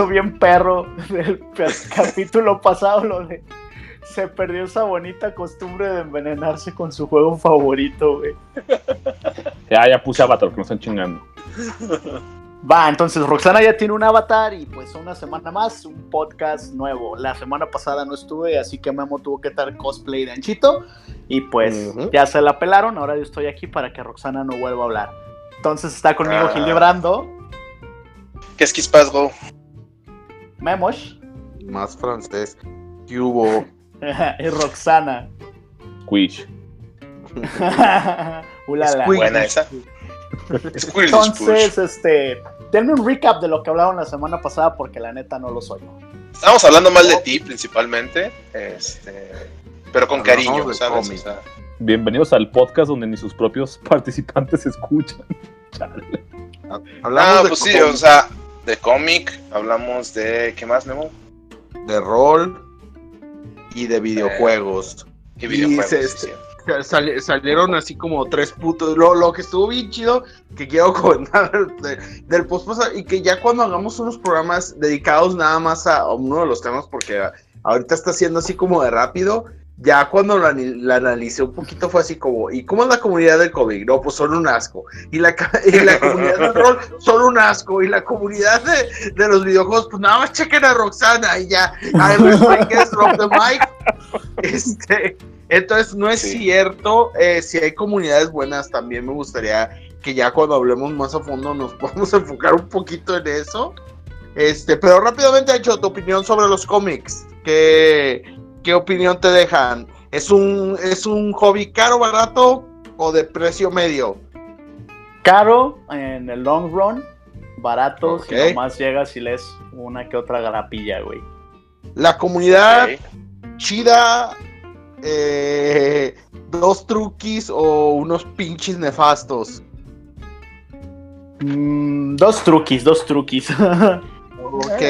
hizo bien perro del capítulo pasado, lo de se perdió esa bonita costumbre de envenenarse con su juego favorito, güey. Ya, ya puse avatar, que me están chingando. Va, entonces Roxana ya tiene un avatar y pues una semana más, un podcast nuevo. La semana pasada no estuve, así que Memo tuvo que estar cosplay de Anchito y pues ya se la pelaron. Ahora yo estoy aquí para que Roxana no vuelva a hablar. Entonces está conmigo Ah. Gildebrando, ¿Qué es Kispasgo? Memos Más francés. ¿Qué hubo? y Roxana. Quiche. Ulala. Buena esa. Entonces, este, denme un recap de lo que hablaron la semana pasada porque la neta no lo soy. Estamos hablando mal de ti principalmente. Este, pero con Hablamos cariño, de ¿sabes? cómics. O sea, Bienvenidos al podcast donde ni sus propios participantes escuchan. Chale. Hablamos ah, de, pues sí, cómics, o sea, de cómic, hablamos de. ¿Qué más, Memo? de rol y de videojuegos. Y videojuegos. se- sí, salieron así como tres putos. Lo, lo que estuvo bien chido, que quiero comentar de- del post y que ya cuando hagamos unos programas dedicados nada más a, a uno de los temas, porque ahorita está siendo así como de rápido. Ya cuando la, la analicé un poquito fue así como, ¿y cómo es la comunidad del COVID? No, pues son un asco. Y la, ca- y la comunidad del rol son un asco. Y la comunidad de, de los videojuegos, pues nada más chequen a Roxana y ya. Drop the mic. Este, entonces no es Sí. cierto. eh, si hay comunidades buenas, también me gustaría que ya cuando hablemos más a fondo nos podamos enfocar un poquito en eso. Este, pero rápidamente, hecho tu opinión sobre los cómics. ¿Qué, qué opinión te dejan? ¿Es un, ¿Es un hobby caro, barato o de precio medio? Caro en el long run, barato Ok. si nomás llegas y lees una que otra garapilla, güey. La comunidad chida, eh, dos truquis o unos pinches nefastos. Mm, dos truquis, dos truquis. Ok.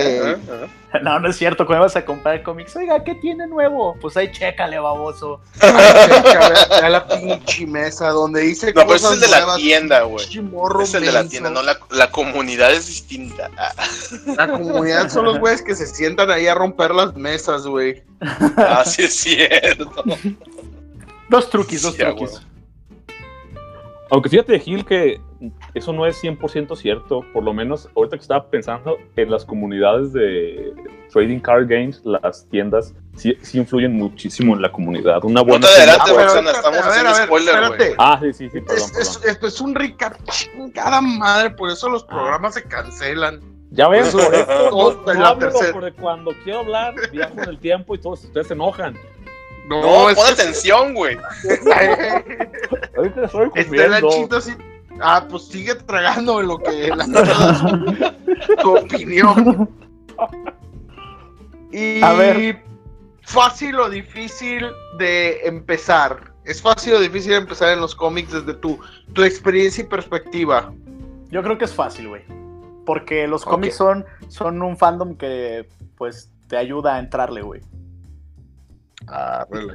No, no es cierto. Cuando vas a comprar cómics, oiga, ¿qué tiene nuevo? Pues ahí chécale, baboso. a la pinche mesa donde dice No, pero es el de la tienda, güey. Es el de la tienda, no la, la comunidad es distinta. La comunidad son los güeyes que se sientan ahí a romper las mesas, güey. ah, sí es cierto. Dos truquis, dos Sí, truquis. Aunque fíjate, Gil, que eso no es 100% cierto. Por lo menos ahorita que estaba pensando en las comunidades de Trading Card Games, las tiendas sí, sí influyen muchísimo en la comunidad. Una No buena te tienda- adelantes, Ah, estamos a ver, haciendo a ver, spoiler, espérate. Ah, sí, sí, sí, perdón, Es, es, perdón. esto es un recap chingada madre, por eso los programas se cancelan. Ya ves, por eso no, no la hablo, tercera. porque cuando quiero hablar, viajo en el tiempo y todos ustedes se enojan. No, es pon que- atención, güey. Ahorita estoy Está el comiendo. anchito así. Ah, pues sigue tragando lo que la tu opinión. Y A ver. fácil o difícil de empezar. Es fácil o difícil empezar en los cómics desde tu, tu experiencia y perspectiva. Yo creo que es fácil, güey. Porque los cómics son, son un fandom que, pues, te ayuda a entrarle, güey.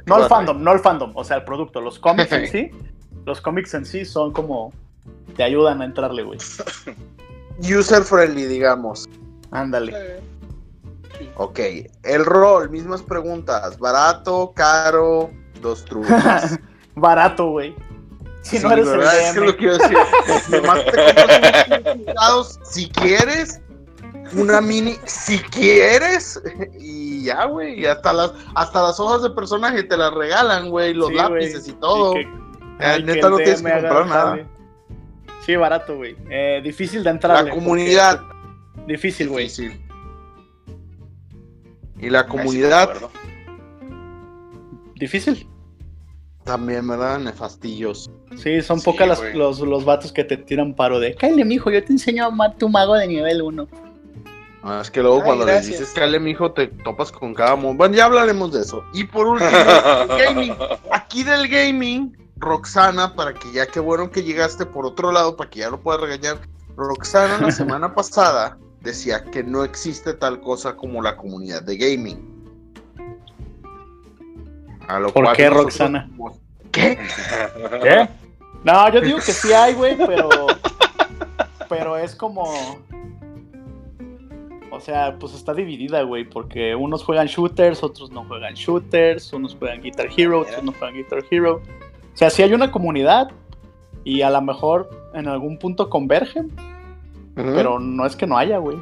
No el fandom, no el fandom, o sea, el producto. Los cómics en sí, los cómics en sí son como, te ayudan a entrarle, güey. User friendly, digamos. Ándale. Ok. El rol, mismas preguntas. Barato, caro, dos trucos. Barato, güey. Si no eres el ¿verdad? Es que DM. lo quiero decir. Nomás te compras unos pintados si quieres. Una mini si quieres. Y ya, güey. Y hasta las, hasta las hojas de personaje te las regalan, güey. Los Sí, lápices y todo. que- Eh, ay, neta, no tienes que comprar nada. Sí, barato, güey. Eh, difícil de entrarle. La comunidad. porque- Difícil, güey. Difícil. Y la sí comunidad. Difícil. también, ¿verdad? Nefastillos. Sí, son Sí, pocas los, los vatos que te tiran paro de Cállate, mijo, yo te enseño a amar tu mago de nivel 1. Ah, es que luego Ay, cuando gracias. les dices cale, mijo, te topas con cada mundo. Bueno, ya hablaremos de eso. Y por último, gaming. Aquí del gaming, Roxana, para que ya qué bueno que llegaste por otro lado, para que ya lo puedas regañar. Roxana la semana pasada decía que no existe tal cosa como la comunidad de gaming. A lo ¿Por qué, Roxana? ¿Qué? ¿Qué? No, yo digo que sí hay, güey, pero. Pero es como. O sea, pues está dividida, güey, porque unos juegan shooters, otros no juegan shooters, unos juegan Guitar Hero, otros no juegan Guitar Hero. O sea, sí hay una comunidad y a lo mejor en algún punto convergen, pero no es que no haya, güey.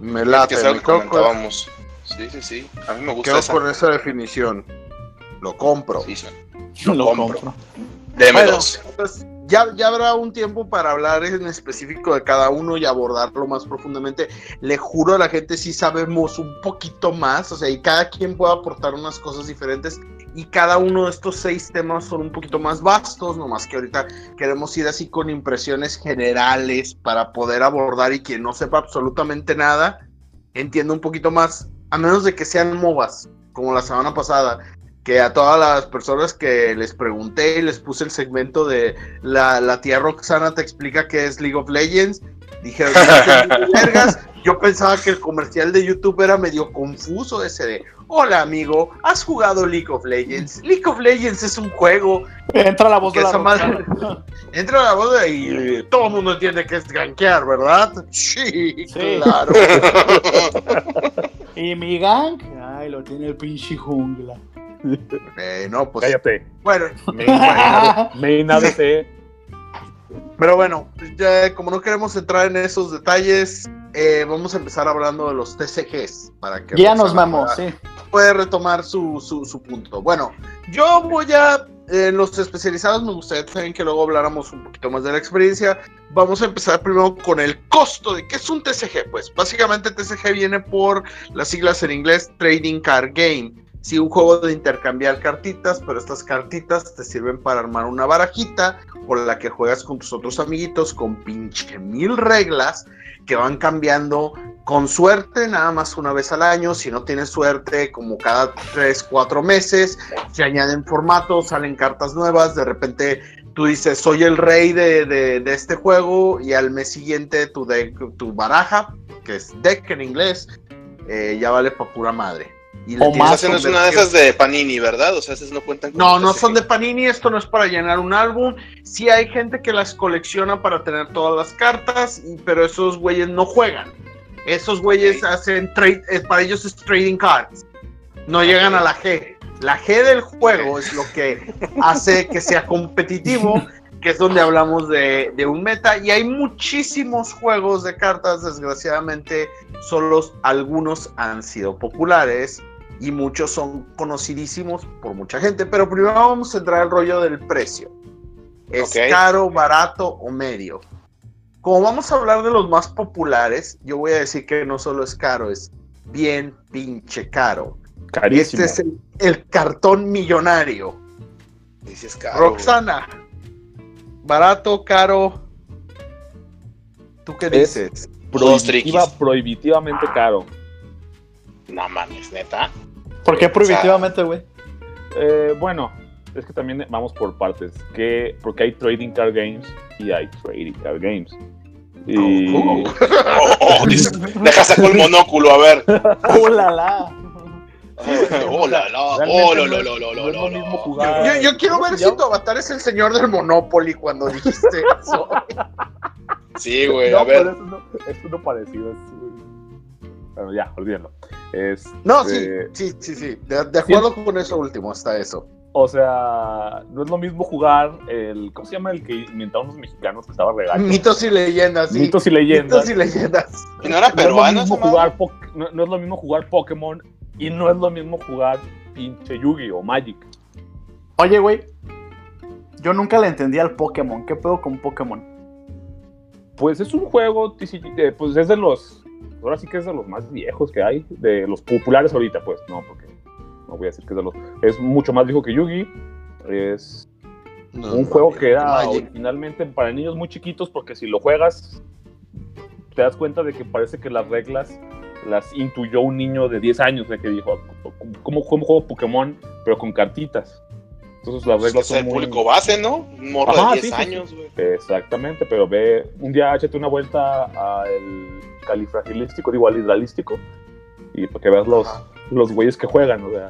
Me late, que me que comentábamos. Sí, sí, sí. A mí me gusta quedo esa. con esa definición. Lo compro. Sí, sí. Lo compro. compro. Deme Bueno, dos. pues, ya, ya habrá un tiempo para hablar en específico de cada uno y abordarlo más profundamente. Le juro a la gente si sabemos un poquito más, o sea, y cada quien puede aportar unas cosas diferentes. Y cada uno de estos seis temas son un poquito más vastos, nomás que ahorita queremos ir así con impresiones generales para poder abordar y quien no sepa absolutamente nada, entienda un poquito más, a menos de que sean MOBAs, como la semana pasada, que a todas las personas que les pregunté y les puse el segmento de la, la tía Roxana te explica qué es League of Legends, dijeron, yo pensaba que el comercial de YouTube era medio confuso ese de, hola amigo, ¿has jugado League of Legends? League of Legends es un juego, Entra la voz de la madre- entra la boda y todo el mundo entiende que es gankear, ¿verdad? Sí, Sí. claro. Y mi gang, ay, lo tiene el pinche jungla. Eh, no, pues Cállate. bueno, main ADC. Pero bueno, ya como no queremos entrar en esos detalles, eh, vamos a empezar hablando de los TCGs para que Ya nos vamos, sí. puede retomar su, su, su punto. Bueno, yo voy a en los especializados me gustaría también que luego habláramos un poquito más de la experiencia. Vamos a empezar primero con el costo de qué es un TCG. Pues básicamente TCG viene por las siglas en inglés Trading Card Game. Sí, un juego de intercambiar cartitas, pero estas cartitas te sirven para armar una barajita con la que juegas con tus otros amiguitos con pinche mil reglas que van cambiando con suerte nada más una vez al año. Si no tienes suerte, como cada 3, 4 meses, se añaden formatos, salen cartas nuevas. De repente tú dices, soy el rey de, de- este juego, y al mes siguiente tu, deck- tu baraja, que es deck en inglés, eh, ya vale para pura madre. Y le O más, no es una de esas de Panini, ¿verdad? O sea, esas no cuentan como no, no son de Panini, esto no es para llenar un álbum. Sí hay gente que las colecciona para tener todas las cartas, pero esos güeyes no juegan. Esos güeyes hacen trade, para ellos es trading cards. No llegan a la G. La G del juego es lo que hace que sea competitivo, que es donde hablamos de, de un meta. Y hay muchísimos juegos de cartas, desgraciadamente, solo algunos han sido populares y muchos son conocidísimos por mucha gente. Pero primero vamos a entrar al rollo del precio. ¿Es caro, barato o medio? Como vamos a hablar de los más populares, yo voy a decir que no solo es caro, es bien pinche caro. Y Carísimo. este es el, el cartón millonario. Dices caro. Roxana, barato, caro. ¿Tú qué Es- dices? Prohibitiva- prohibitivamente caro. No mames, neta. ¿Por qué prohibitivamente, güey? Eh, bueno, es que también vamos por partes. Que, porque hay trading card games y hay trading card games. Y Oh, Oh, oh, deja sacó el monóculo, a ver. ¡Oh, la, la! Oh, la, la, oh, lo, lo, lo, lo, lo, lo. Yo, yo quiero ver si tu avatar es el señor del Monopoly cuando dijiste eso. Sí, güey, no, a ver. es uno, es uno parecido. Es, bueno, ya, olvídenlo. Es, No, sí, sí, sí, sí. De, de acuerdo con eso último, hasta eso. O sea, no es lo mismo jugar el. ¿Cómo se llama el que inventaron los mexicanos que estaba regaño? Mitos y leyendas, sí. Mitos y leyendas. Mitos y leyendas. ¿Y no era No es lo peruano mismo jugar po- no, no es lo mismo jugar Pokémon y no es lo mismo jugar pinche Yugi o Magic. Oye, güey. Yo nunca le entendí al Pokémon. ¿Qué pedo con Pokémon? Pues es un juego, TCG, eh, pues es de los, ahora sí que es de los más viejos que hay, de los populares ahorita, pues, no, porque no voy a decir que es de los, es mucho más viejo que Yugi, es No, un no, juego no, que era originalmente para niños muy chiquitos, porque si lo juegas, te das cuenta de que parece que las reglas las intuyó un niño de 10 años, de que dijo, ¿cómo, cómo juego Pokémon, pero con cartitas? Entonces las reglas es el son muy... público base, ¿no? Un morro Ajá, de sí, 10 sí, años, güey. Exactamente, pero ve, un día échate una vuelta al califragilístico, digo al hidralístico, y para que veas los, Ajá. los güeyes que juegan, o sea.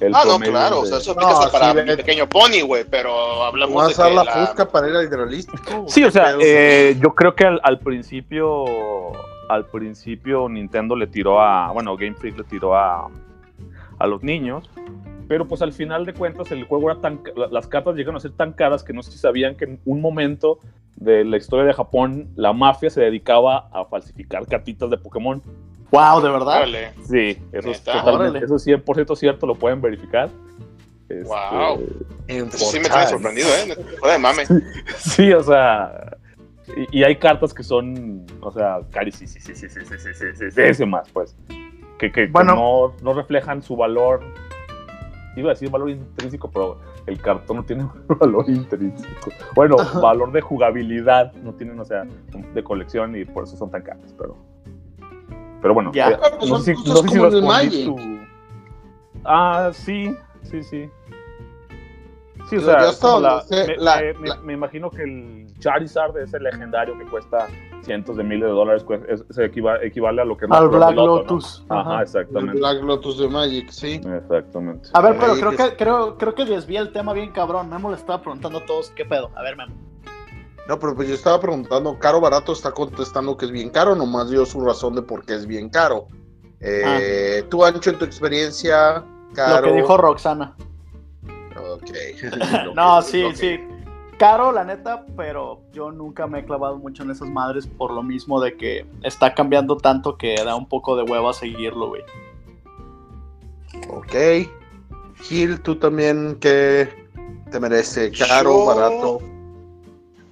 el Ah, no, claro, o sea, eso No, aplica hasta para sí, mi pequeño pony, güey, pero hablamos Vamos a de usar que la, la- fusca para ir al hidrolístico. Sí, o sea, eh, yo creo que al, al principio, al principio Nintendo le tiró a, bueno, Game Freak le tiró a, a los niños, pero pues al final de cuentas el juego era tan, las cartas llegaron a ser tan caras que no sé si sabían que en un momento de la historia de Japón la mafia se dedicaba a falsificar cartitas de Pokémon. Wow, de verdad. Órale. Sí, eso es totalmente, eso es 100% cierto, lo pueden verificar. Este, Wow. Sí me tiene Fortnite. sorprendido, ¿eh? Fuera de mame. Sí, o sea. Y, y hay cartas que son, o sea, carísimas, sí, sí, sí, sí, sí, sí, sí, sí, más, pues. Que, que, que Bueno. no, no reflejan su valor. Iba a decir valor intrínseco, pero el cartón no tiene valor intrínseco. Bueno, valor de jugabilidad no tienen, o sea, de colección y por eso son tan caras, pero. Pero bueno, Ya. eh, pues no sé si, no sé el respondí tu- Ah, sí, sí, sí. Sí, o sea, la- donde sé, me, la- me- la- me imagino que el Charizard ese legendario que cuesta cientos de miles de dólares, pues, es- se equiva- equivale a lo que es Al Black loto, ¿no? Lotus. Ajá, Ajá. El exactamente. Black Lotus de Magic, sí. Exactamente. A ver, pero creo que- creo, creo que desvía el tema bien cabrón. Memo le estaba preguntando a todos qué pedo. A ver, Memo. No, pero pues yo estaba preguntando, ¿caro barato está contestando que es bien caro? Nomás dio su razón de por qué es bien caro. Eh, Tú, Ancho, en tu experiencia, caro. Lo que dijo Roxana. Ok. No, sí, sí. Caro, la neta, pero yo nunca me he clavado mucho en esas madres por lo mismo de que está cambiando tanto que da un poco de hueva seguirlo, güey. Ok. Gil, tú también, ¿qué te merece? ¿Caro, Yo- barato?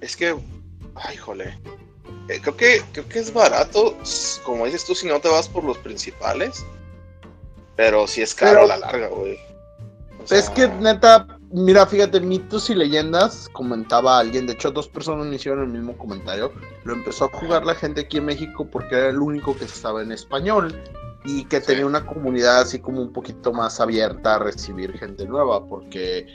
Es que, ay, jole. Eh, creo que creo que es barato, como dices tú, si no te vas por los principales. Pero sí es caro Pero- a la larga, güey. O Es que neta, mira, fíjate, mitos y leyendas, comentaba alguien, de hecho dos personas me hicieron el mismo comentario, lo empezó a jugar la gente aquí en México porque era el único que estaba en español y que tenía una comunidad así como un poquito más abierta a recibir gente nueva, porque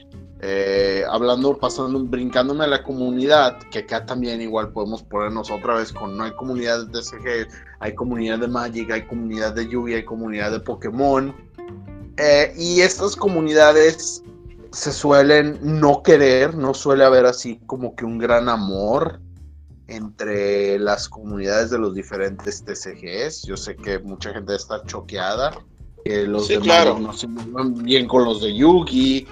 eh, hablando, pasando, brincándome a la comunidad, que acá también igual podemos ponernos otra vez con, no hay comunidad de TCG, hay comunidad de Magic, hay comunidad de Yugi, hay comunidad de Pokémon, eh, y estas comunidades se suelen no querer, no suele haber así como que un gran amor entre las comunidades de los diferentes TCGs. Yo sé que mucha gente está choqueada, que los Sí, de claro. No se llevan bien con los de Yugi,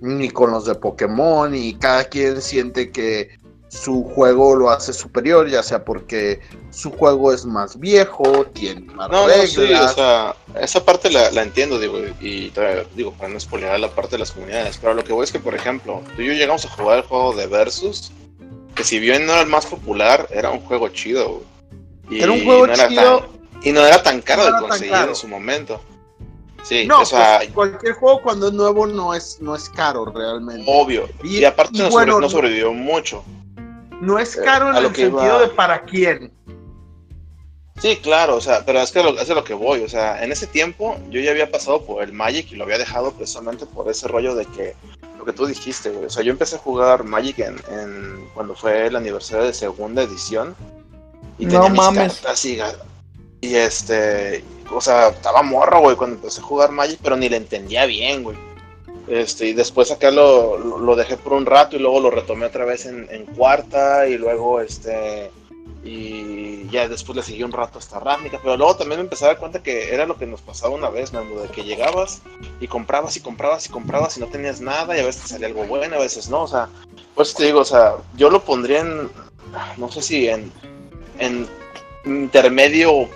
ni con los de Pokémon, y cada quien siente que su juego lo hace superior, ya sea porque su juego es más viejo, tiene más No, no, reglas. sí, o sea, esa parte la, la entiendo, digo, y todavía, digo, para no spoilear la parte de las comunidades, pero lo que voy es que, por ejemplo, tú y yo llegamos a jugar el juego de Versus, que si bien no era el más popular, era un juego chido, güey. Y Era un juego no era chido. tan- y no era tan caro No de era conseguir caro. en su momento. Sí, No, o sea, pues, cualquier juego cuando es nuevo no es, no es caro realmente. obvio. Y- Y, aparte y no, bueno, sobre- no no- sobrevivió mucho. No es Eh, caro en el que sentido iba- de para quién. Sí, claro, o sea, pero es que lo, es lo que voy, o sea, en ese tiempo yo ya había pasado por el Magic y lo había dejado precisamente por ese rollo de que lo que tú dijiste, güey, o sea, yo empecé a jugar Magic en, en- cuando fue el aniversario de segunda edición y No tenía mis mames. cartas y, y este, o sea, estaba morro, güey, cuando empecé a jugar Magic, pero ni le entendía bien, güey. Este, y después acá lo, lo, dejé por un rato y luego lo retomé otra vez en, en cuarta y luego este y ya después le seguí un rato hasta Ravnica, pero luego también me empecé a dar cuenta que era lo que nos pasaba una vez, Memo, de que llegabas y comprabas y comprabas y comprabas y no tenías nada y a veces salía algo bueno, a veces no, o sea, pues te digo, o sea, yo lo pondría en, no sé si en, en intermedio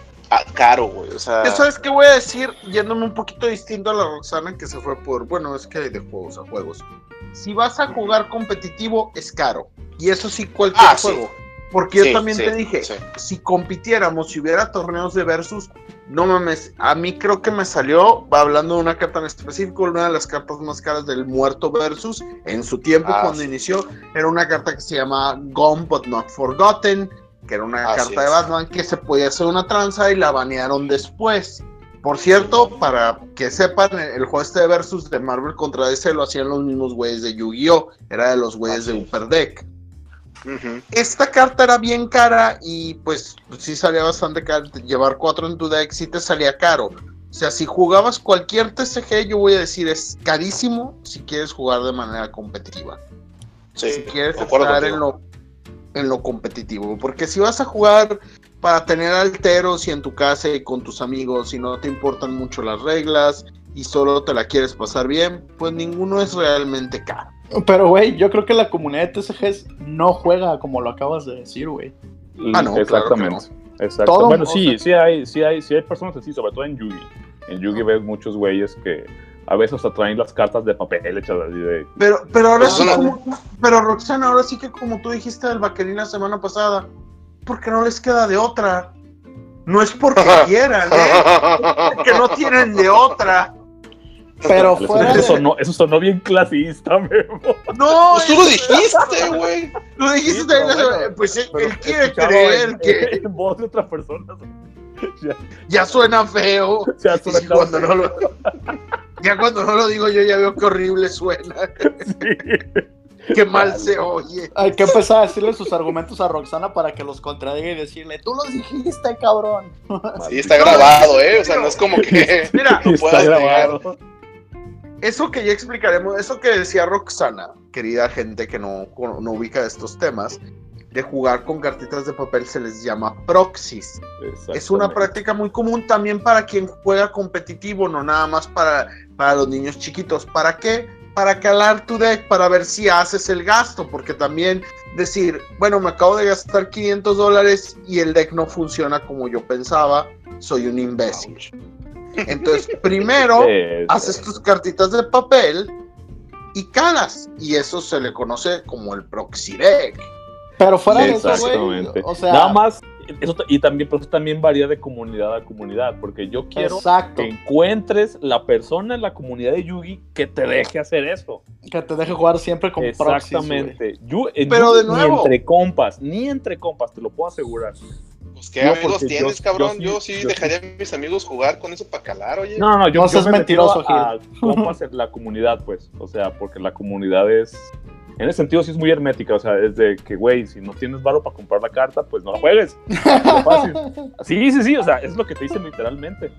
caro, güey, o sea, Eso es que voy a decir, yéndome un poquito distinto a la Roxana que se fue por, bueno, es que hay de juegos a juegos. Si vas a jugar competitivo, es caro. Y eso sí, cualquier Ah, sí. juego. Porque yo Sí, también sí, te dije, sí. si compitiéramos, si hubiera torneos de versus, no mames, a mí creo que me salió, hablando de una carta en específico, una de las cartas más caras del muerto versus, en su tiempo Ah, cuando sí. inició, era una carta que se llama Gone But Not Forgotten, que era una Así carta de. Batman que se podía hacer una tranza y la banearon después. Por cierto, para que sepan, el juego este de versus de Marvel contra DC lo hacían los mismos güeyes de Yu-Gi-Oh! Era de los güeyes Así de es. Upper Deck Ujú. esta carta era bien cara y pues sí salía bastante caro. Llevar cuatro en tu deck sí te salía caro. O sea, si jugabas cualquier TCG, yo voy a decir es carísimo si quieres jugar de manera competitiva. Sí, si quieres estar en lo, en lo competitivo. Porque si vas a jugar para tener alteros y en tu casa y con tus amigos y no te importan mucho las reglas y solo te la quieres pasar bien, pues ninguno es realmente caro. Pero, güey, yo creo que la comunidad de TCGs no juega como lo acabas de decir, güey. Ah, no, claro que Exactamente. Exacto. Todo- bueno, o sí, sea- sí hay, sí hay, sí hay personas así, sobre todo en Yugi. En Yugi ves muchos güeyes que a veces hasta traen las cartas de papel hechas así de. Pero, pero ahora sí, como- pero Roxana, ahora sí que como tú dijiste del vaquerín la semana pasada, porque no les queda de otra. No es porque quieran, ¿eh? que no tienen de otra. Pero Eso, fuera eso de... sonó, eso sonó bien clasista, Memo. No, Pues tú lo dijiste, güey. Lo dijiste Sí, también la pero semana- bueno, Pues él, Pero él quiere creer en, que en voz de otra persona. Ya, ya suena feo. ya suena cuando no lo, ya cuando no lo digo yo ya veo que horrible suena. Sí. Qué mal se oye. Hay que empezar a decirle sus argumentos a Roxana para que los contradiga y decirle, tú los dijiste, cabrón. Sí, está grabado, ¿eh? O sea, no es como que. Mira, No Está grabado. eso que ya explicaremos, eso que decía Roxana, querida gente que no, no ubica estos temas, de jugar con cartitas de papel se les llama proxies. Es una práctica muy común también para quien juega competitivo, no nada más para, para los niños chiquitos. ¿Para qué? Para calar tu deck, para ver si haces el gasto, porque también decir, bueno, me acabo de gastar 500 dólares y el deck no funciona como yo pensaba, soy un imbécil. Entonces, primero Sí, haces tus cartitas de papel y calas, y eso se le conoce como el proxy deck. Pero fuera de eso, güey, Exactamente. o sea, Nada más, eso, y también, pero eso también varía de comunidad a comunidad, porque yo quiero exacto, que encuentres la persona en la comunidad de Yugi que te deje hacer eso. que te deje jugar siempre con. Exactamente. Yu- en Pero de nuevo- Ni entre compas, ni entre compas, te lo puedo asegurar. Pues qué No, amigos tienes, yo- cabrón. yo Yo sí- yo dejaría a mis amigos jugar con eso para calar, oye. No, no, no, yo, No yo seas me mentiroso, a compas en la comunidad, pues. O sea, porque la comunidad es. En ese sentido, sí es muy hermética. O sea, es de que, güey, si no tienes varo para comprar la carta, pues no la juegues. Fácil. Sí, sí, sí. O sea, es lo que te dicen literalmente.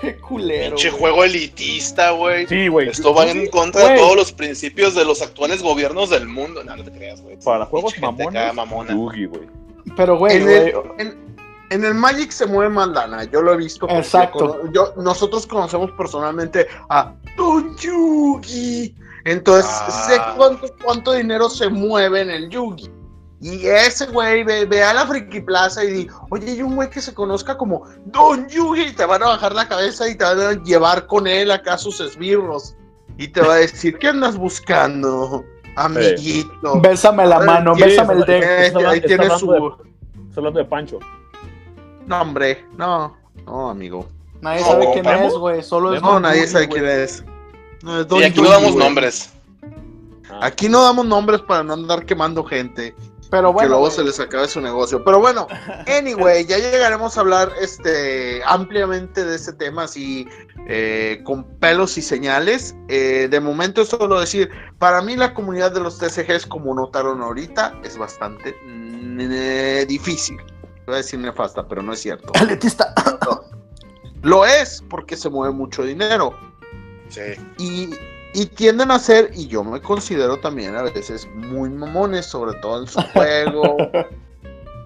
Qué culero. Pinche güey. juego elitista, güey. Sí, güey. Esto va en contra de todos los principios de los actuales gobiernos del mundo. No, no te creas, güey. Para juegos mamones, mamona. Yugi, güey. Pero, güey, En güey, el, en- en el Magic se mueve más lana, yo lo he visto. Exacto. yo- nosotros conocemos personalmente a Don Yugi. Entonces, Ah. sé cuánto, cuánto dinero se mueve en el Yugi. Y ese güey ve, ve a la Friki Plaza y dice, oye, hay un güey que se conozca como Don Yugi y te van a bajar la cabeza y te van a llevar con él acá a sus esbirros. Y te va a decir, ¿qué andas buscando, amiguito? bésame la mano, ¿quién bésame el deck. Eh, Está ahí está tiene su... de- Estás hablando de Pancho. No, hombre, no, no, amigo. Nadie No, sabe quién es, güey, solo es No, nadie sabe quién es. No, es Don aquí no damos güey. nombres. Ah, Aquí no damos nombres para no andar quemando gente. Pero que bueno, luego güey, se les acabe su negocio. Pero bueno, anyway, ya llegaremos a hablar este ampliamente de este tema, así eh, con pelos y señales. Eh, de momento, solo decir, para mí la comunidad de los TCGs, como notaron ahorita, es bastante mm, eh, difícil. Voy a decir nefasta, pero no es cierto. elitista. Lo es porque se mueve mucho dinero. Sí. y, y tienden a ser, y yo me considero también a veces muy mamones, sobre todo en su juego.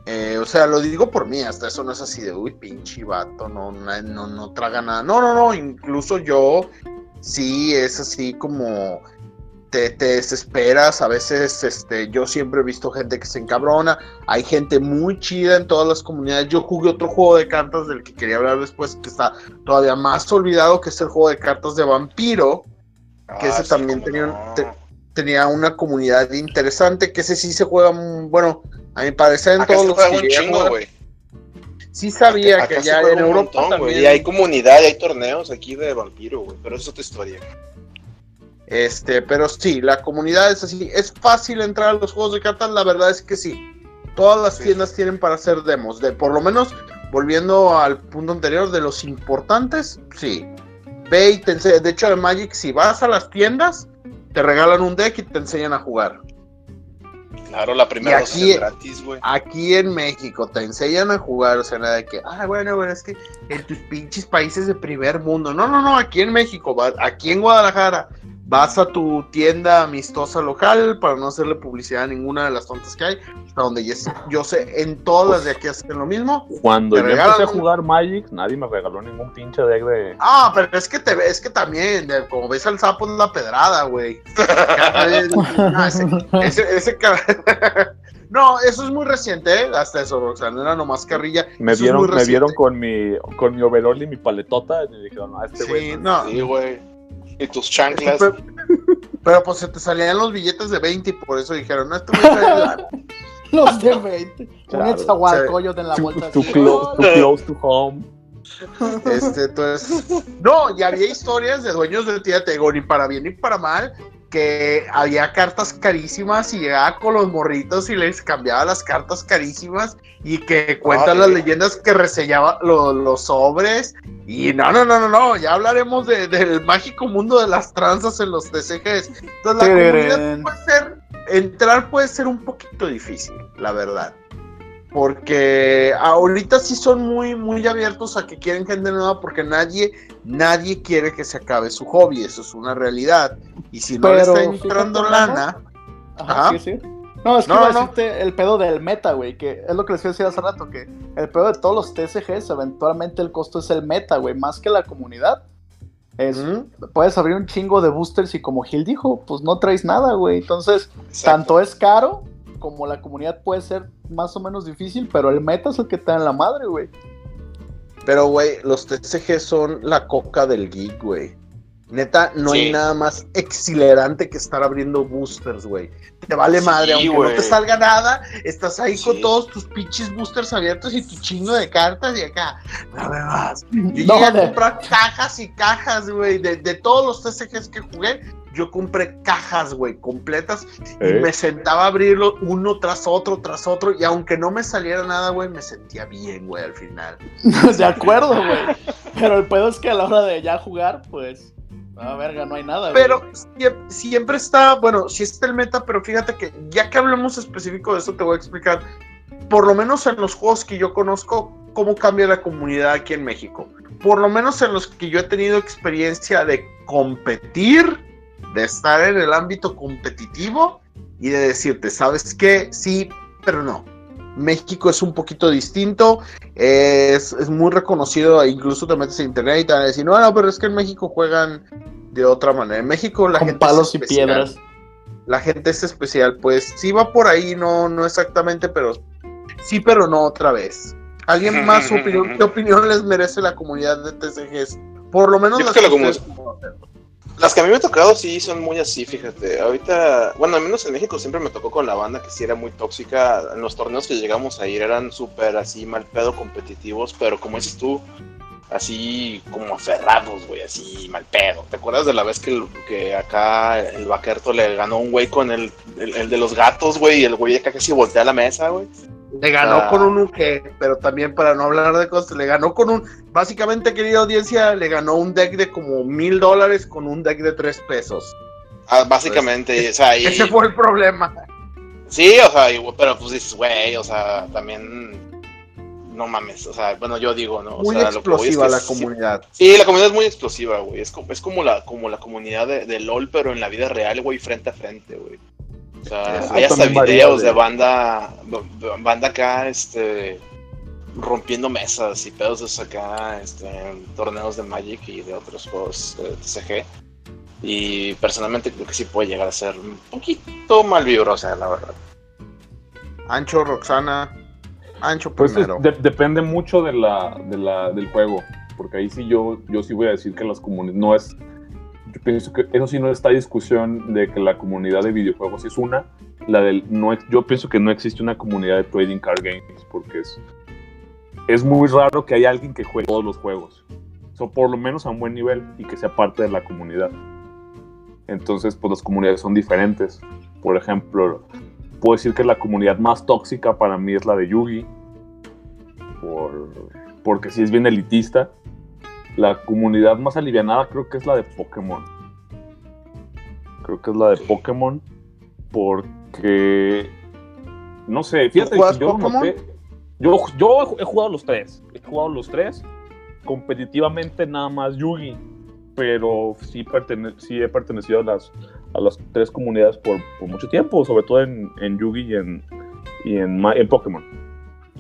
Eh, o sea, lo digo por mí, hasta eso no es así de, uy, pinche vato, no, no, no, no traga nada. No, no, no, incluso yo sí es así como te, te desesperas. A veces este, yo siempre he visto gente que se encabrona. Hay gente muy chida en todas las comunidades. Yo jugué otro juego de cartas del que quería hablar después, que está todavía más olvidado, que es el juego de cartas de vampiro que ese sí, también tenía no. te- tenía una comunidad interesante, que ese sí se juega, bueno, a mi parecer en todos los juega un chingo, güey. Sí sabía Acá que ya en Europa montón, güey. también, Y hay comunidad y hay torneos aquí de vampiro, güey. Pero eso es otra historia. Este, pero sí, la comunidad es así, es fácil entrar a los juegos de cartas, la verdad es que sí. Todas las Sí. tiendas tienen para hacer demos, de por lo menos, volviendo al punto anterior, de los importantes, sí. Ve y te enseña, de hecho de Magic, si vas a las tiendas, te regalan un deck y te enseñan a jugar. Claro, la primera aquí- es gratis, güey. Aquí en México te enseñan a jugar, o sea, nada de que, ah, bueno, bueno, es que en tus pinches países de primer mundo. No, no, no, aquí en México, aquí en Guadalajara, vas a tu tienda amistosa local para no hacerle publicidad a ninguna de las tontas que hay, hasta donde yo, sé- yo sé, en todas las de aquí hacen lo mismo. Cuando yo regalan empecé a un- jugar Magic, nadie me regaló ningún pinche deck de. Ah, pero es que te es que también, de- como ves al sapo es la pedrada, güey. No, ese, ese- ese No, eso es muy reciente, ¿eh? hasta eso, Roxana, era nomás carrilla. Me Eso vieron, me vieron con mi, con mi overall y mi paletota y me dijeron, ah, este güey. Sí, no. Sí, güey. Y tus chanclas. Pero, pero, pues se te salían los billetes de 20 y por eso dijeron, no, trae lana". Los de 20. Un Claro. Etzahualcoyot en la vuelta. too close, too close to home. Este, entonces, no, y había historias de dueños de tía Tego, ni para bien ni para mal, que había cartas carísimas y llegaba con los morritos y les cambiaba las cartas carísimas y que cuentan las leyendas que reseñaba lo- los sobres. Y no, no, no, no, no, ya hablaremos de- del mágico mundo de las tranzas en los TCGs. Entonces, la comunidad puede ser, entrar puede ser un poquito difícil, la verdad. Porque ahorita sí son muy, muy abiertos a que quieren gente nueva porque nadie, nadie quiere que se acabe su hobby, eso es una realidad. Y si no le Pero, está entrando fíjate, lana, Ajá, Ajá. sí, sí. No, es que No, iba a no. el pedo del meta, güey, que es lo que les iba a decir hace rato, que el pedo de todos los TCGs, eventualmente el costo es el meta, güey, más que la comunidad. Es. Puedes abrir un chingo de boosters y como Gil dijo, pues no traes nada, güey. Entonces, Exacto. tanto es caro como la comunidad puede ser más o menos difícil, pero el meta es el que da en la madre, güey. pero güey, los TCG son la coca del geek, güey. Neta, no hay nada más exhilarante que estar abriendo boosters, güey. Te vale Sí, madre, aunque no güey. te salga nada, estás ahí con todos tus pinches boosters abiertos y tu chingo de cartas y acá. No me vas. Yo No, llegué a comprar cajas y cajas, güey. De, de todos los TCGs que jugué, yo compré cajas, güey, completas. Y ¿Eh? me sentaba a abrirlo uno tras otro, tras otro. Y aunque no me saliera nada, güey, me sentía bien, güey, al final. de acuerdo, güey. Pero el pedo es que a la hora de ya jugar, pues, a verga, no hay nada, güey. Pero sie- siempre está, bueno, sí está el meta, pero fíjate que ya que hablemos específico de eso, te voy a explicar, por lo menos en los juegos que yo conozco, cómo cambia la comunidad aquí en México. Por lo menos en los que yo he tenido experiencia de competir, de estar en el ámbito competitivo y de decirte, ¿sabes qué? Sí, pero no. México es un poquito distinto, es, es muy reconocido, e incluso te metes en internet y te van a decir, no, no, pero es que en México juegan de otra manera. En México la con gente es palos y especial. piedras. La gente es especial, pues sí va por ahí, no, no exactamente, pero sí, pero no otra vez. ¿Alguien más su opinión? ¿Qué opinión les merece la comunidad de TCGs? Por lo menos Yo las creo que la conocen. Las que a mí me ha tocado sí son muy así, fíjate. Ahorita, bueno, al menos en México siempre me tocó con la banda que sí era muy tóxica. En los torneos que llegamos a ir eran súper así mal pedo competitivos, pero como dices tú, así como aferrados, güey, así mal pedo. ¿Te acuerdas de la vez que, que acá el vaquerto le ganó a un güey con el, el, de los gatos, güey, y el güey acá casi voltea la mesa, güey? Le ganó Ah. con un uke, pero también para no hablar de cosas, le ganó con un, básicamente querida audiencia, le ganó un deck de como mil dólares con un deck de tres pesos. Ah, básicamente, y, o sea, y- Ese fue el problema. Sí, o sea, y- pero pues dices, güey, o sea, también no mames, o sea, bueno, yo digo, ¿no? O Muy sea, lo que voy es explosiva que la sí- comunidad. Sí, la comunidad es muy explosiva, güey. Es como, es como la, como la comunidad de, de LOL, pero en la vida real, güey, frente a frente, güey. O sea, Eso hay hasta videos de- de banda, banda acá, este, rompiendo mesas y pedos de acá, este, en torneos de Magic y de otros juegos de TCG. Y personalmente creo que sí puede llegar a ser un poquito mal vibrosa, la verdad. Ancho, Roxana. Ancho Pues es- primero. de- depende mucho de la, de la, del juego, porque ahí sí yo, yo sí voy a decir que las comunidades no es, yo pienso que eso sí no está discusión de que la comunidad de videojuegos es una, la del no, yo pienso que no existe una comunidad de trading card games, porque es, es muy raro que haya alguien que juegue todos los juegos, o por lo menos a un buen nivel y que sea parte de la comunidad. Entonces, pues las comunidades son diferentes. Por ejemplo, puedo decir que la comunidad más tóxica para mí es la de Yugi. Por, porque sí es bien elitista. La comunidad más alivianada creo que es la de Pokémon. Creo que es la de Pokémon. Porque No sé, fíjate que yo noté. Yo, yo he jugado los tres. He jugado los tres. Competitivamente nada más Yugi. Pero sí, sí he pertenecido a las, a las tres comunidades por, por mucho tiempo. Sobre todo en, en Yugi y en, y en, en Pokémon.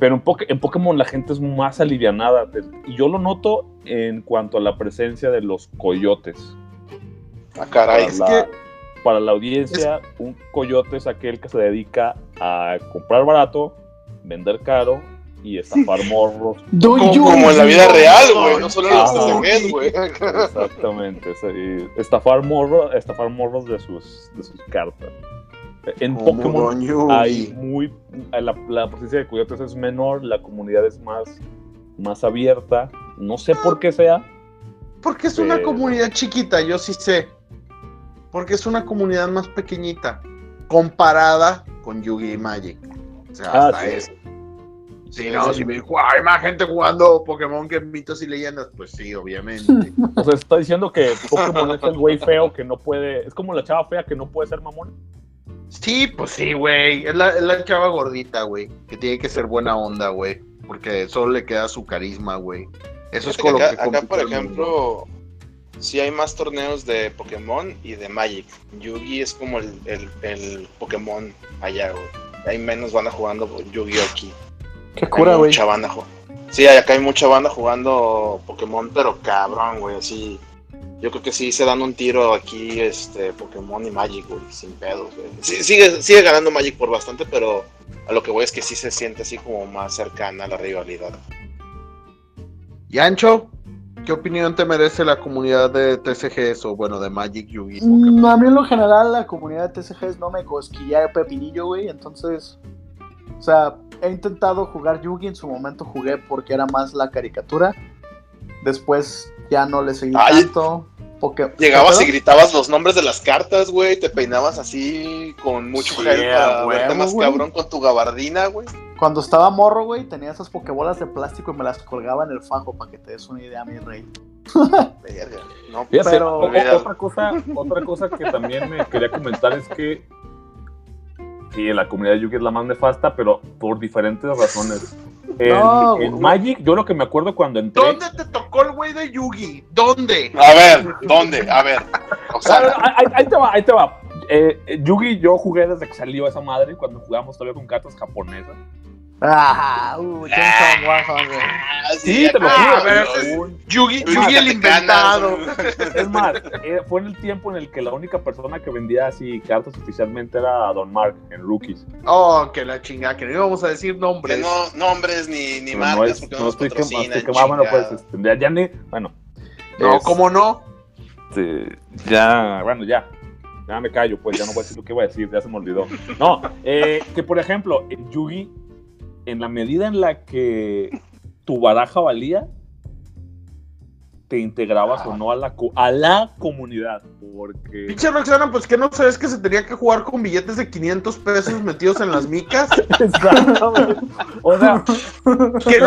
Pero en, en, Pokémon la gente es más alivianada. Y yo lo noto en cuanto a la presencia de los coyotes. Ah, caray. Es que para la audiencia, un coyote es aquel que se dedica a comprar barato, vender caro y estafar morros. Como, en la vida real, güey, no solo en los güey. Exactamente, estafar, morro, estafar morros de sus, de sus cartas. En Pokémon hay muy. La, la, presencia de coyotes es menor, la comunidad es más, más abierta. No sé por qué sea. Porque es una comunidad chiquita, yo sí sé porque es una comunidad más pequeñita comparada con Yugi y Magic. O sea, ah, hasta eso. Sí, no, si me dijo, hay más gente jugando Pokémon que mitos y leyendas, pues sí, obviamente. o sea, está diciendo que Pokémon es el güey feo que no puede, es como la chava fea que no puede ser mamón. Sí, pues sí, güey, es la, es la chava gordita, güey, que tiene que ser buena onda, güey, porque solo le queda su carisma, güey. Eso es como acá, lo que acá por ejemplo, sí hay más torneos de Pokémon y de Magic. Yugi es como el, el, Pokémon allá, güey. Hay menos banda jugando Yugi aquí. Qué cura, güey. Mucha banda Sí, acá hay mucha banda jugando Pokémon, pero cabrón, güey, así. Yo creo que sí se dan un tiro aquí, este, Pokémon y Magic, güey, sin pedos, güey. Sí, sigue, sigue ganando Magic por bastante, pero a lo que voy es que sí se siente así como más cercana a la rivalidad. ¿Y Ancho? ¿Qué opinión te merece la comunidad de TCGs o bueno, de Magic Yugi? Mm, a mí en lo general la comunidad de TCGs no me cosquilla el pepinillo, güey, entonces, o sea, he intentado jugar Yugi, en su momento jugué porque era más la caricatura, después ya no le seguí tanto. Porque, Llegabas y gritabas los nombres de las cartas, güey, te peinabas así con mucho sí, gel más cabrón con tu gabardina, güey. Cuando estaba morro, güey, tenía esas pokebolas de plástico y me las colgaba en el fajo para que te des una idea, mi rey. no, pero otra cosa, otra cosa que también me quería comentar es que sí, la comunidad de Yugi es la más nefasta, pero por diferentes razones. En, Magic, yo lo que me acuerdo cuando entré. ¿Dónde te tocó el güey de Yugi? ¿Dónde? A ver, ¿dónde? A ver. O sea, ahí, te va, ahí te va. Eh, Yugi, yo jugué desde que salió esa madre, cuando jugamos todavía con cartas japonesas. Ah, uh, ah, sí, te lo juro. Yugi, Yugi el inventado. Es más, eh, fue en el tiempo en el que la única persona que vendía así cartas oficialmente era Don Mark en Rookies. Oh, que la chingada, que no íbamos a decir nombres. Que no, nombres ni, ni marcas, no, es, no estoy que, que bueno, pues, este, ya, ni, bueno. No, ¿cómo no? Este, ya, bueno, ya, ya me callo, pues ya no voy a decir lo que iba a decir, ya se me olvidó. No, eh, que por ejemplo, Yugi en la medida en la que tu baraja valía, te integrabas o no a la, a la comunidad. Porque. Pinche Roxana, pues que no sabes que se tenía que jugar con billetes de 500 pesos metidos en las micas. Exactamente. O sea,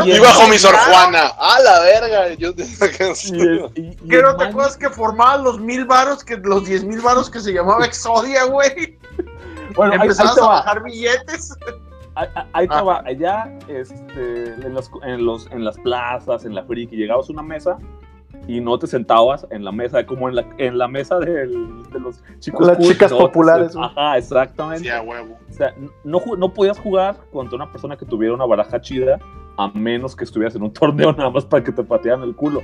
y bajo mi Sor Juana. A la verga. Yo te ¿Qué no te acuerdas que formaban los mil varos, que los diez mil varos que se llamaba Exodia, güey? Bueno, Empezabas a bajar billetes. Ahí estaba, allá este, en, los, en, los, en las plazas, en la friki, llegabas a una mesa y no te sentabas en la mesa, como en la, en la mesa de los chicos. Las chicas populares. ajá, exactamente. O sea, no, no podías jugar contra una persona que tuviera una baraja chida, a menos que estuvieras en un torneo nada más para que te patearan el culo.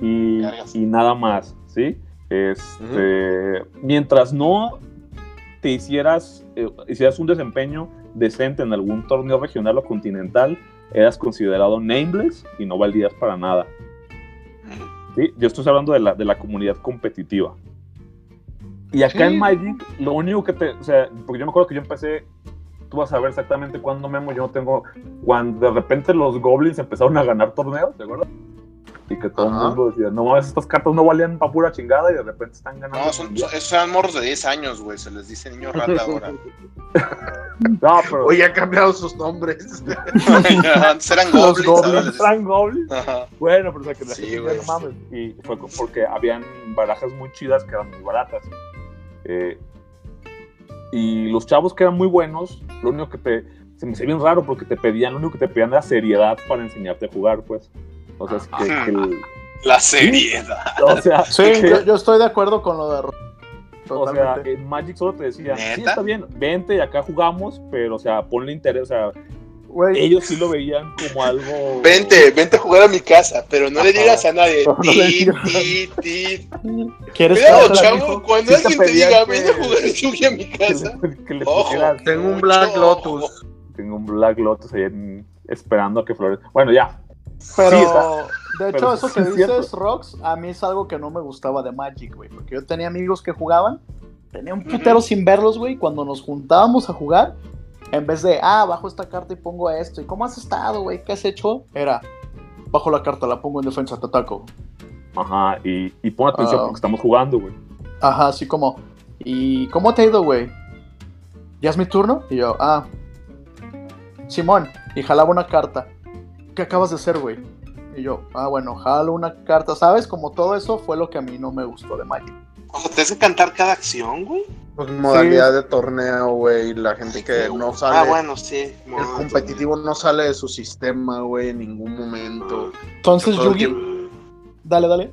Y, y nada más, ¿sí? Este, Mientras no te hicieras, eh, hicieras un desempeño decente en algún torneo regional o continental, eras considerado nameless y no valías para nada. ¿Sí? Yo estoy hablando de la, de la comunidad competitiva. Y acá en Magic, lo único que te. O sea, porque yo me acuerdo que yo empecé. Tú vas a ver exactamente cuándo Memo. Yo no tengo. Cuando de repente los Goblins empezaron a ganar torneos, ¿de acuerdo? Y que todo el mundo decía, no estas cartas no valían pa' pura chingada y de repente están ganando. No, son, esos eran morros de 10 años, güey, se les dice niño rata ahora. no, pero... Hoy han cambiado sus nombres. Antes eran goblins. Goblins eran goblins. Bueno, pero o sea que la sí, gente no mames. Y fue porque habían barajas muy chidas que eran muy baratas. Eh, y los chavos que eran muy buenos, lo único que te se me hizo bien raro porque te pedían, lo único que te pedían era seriedad para enseñarte a jugar, pues. O sea, es que, que el- La seriedad. o sea, Sí, que- yo, yo estoy de acuerdo con lo de Ro- o sea, Totalmente. en Magic solo te decía, sí, ¿Neta? está bien, vente y acá jugamos, pero, o sea, ponle interés, o sea, ellos sí lo veían como algo... Vente, vente a jugar a mi casa, pero no le digas a nadie. No, no le Ti, digas. ti, ti. ¿Quieres Cuidado, chavo, cuando Sí alguien te diga, que- ven a jugar Yugi a mi que casa. le, que le Ojo. pusieras- Tengo un Black Lotus. tengo un Black Lotus ahí en- esperando a que florezca. Bueno, ya. Pero, Sí, de hecho, pero eso sí que es cierto. dices, Rox, a mí es algo que no me gustaba de Magic, güey. Porque yo tenía amigos que jugaban, tenía un putero sin verlos, güey. Cuando nos juntábamos a jugar, en vez de, ah, bajo esta carta y pongo esto. ¿Y cómo has estado, güey? ¿Qué has hecho? Era, bajo la carta, la pongo en defensa, te ataco. Ajá, y, y pon atención Ah. porque estamos jugando, güey. Ajá, así como, ¿y cómo te ha ido, güey? ¿Ya es mi turno? Y yo, ah, Simón, y jalaba una carta. ¿Qué acabas de hacer, güey? Y yo, ah, bueno, jalo una carta, ¿sabes? Como todo eso fue lo que a mí no me gustó de Magic. O sea, te hace cantar cada acción, güey. Pues modalidad de torneo, güey. La gente que no sale. Ah, bueno, sí. El competitivo no sale de su sistema, güey, en ningún momento. Entonces, Yugi, tiempo- dale, dale.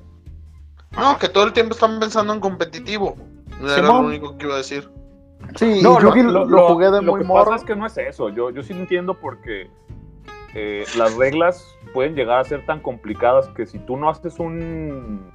No, que todo el tiempo están pensando en competitivo. Era lo único que iba a decir. Sí, No, y Yugi lo, lo jugué de lo muy que morro. pasa es que no es eso. Yo, yo sí lo entiendo porque eh, las reglas pueden llegar a ser tan complicadas que si tú no haces un.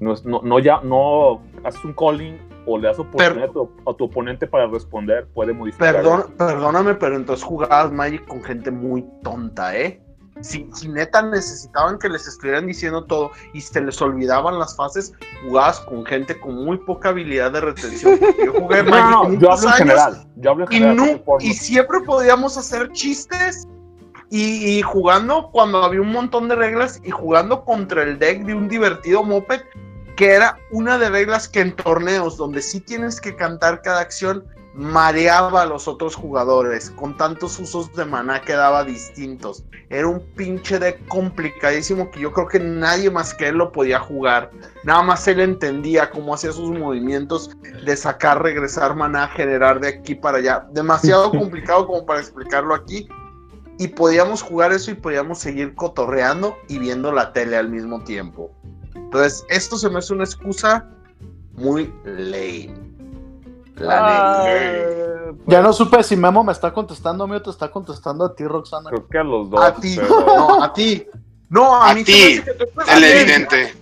No, no, no ya, no haces un calling o le das oportunidad a, tu, a tu oponente para responder, puede modificar. Perdón, perdóname, pero entonces jugabas Magic con gente muy tonta, ¿eh? Si, si neta necesitaban que les estuvieran diciendo todo y se les olvidaban las fases, jugabas con gente con muy poca habilidad de retención. Yo jugué No, Magic no, no, yo hablo en años general. Yo hablo en y, general. no, porque por- y siempre podíamos hacer chistes y, y jugando cuando había un montón de reglas y jugando contra el deck de un divertido moped que era una de reglas que en torneos donde sí tienes que cantar cada acción mareaba a los otros jugadores con tantos usos de maná que daba distintos era un pinche deck complicadísimo que yo creo que nadie más que él lo podía jugar nada más él entendía cómo hacía sus movimientos de sacar, regresar maná, generar de aquí para allá. Demasiado complicado como para explicarlo aquí. Y podíamos jugar eso y podíamos seguir cotorreando y viendo la tele al mismo tiempo. Entonces, esto se me hace una excusa muy lame. La Ah, neta. pues, Ya no supe si Memo me está contestando a mí o te está contestando a ti, Roxana. Creo que a los dos. a ti, pero- no, a ti. No, a, A mí ti, El bien. evidente.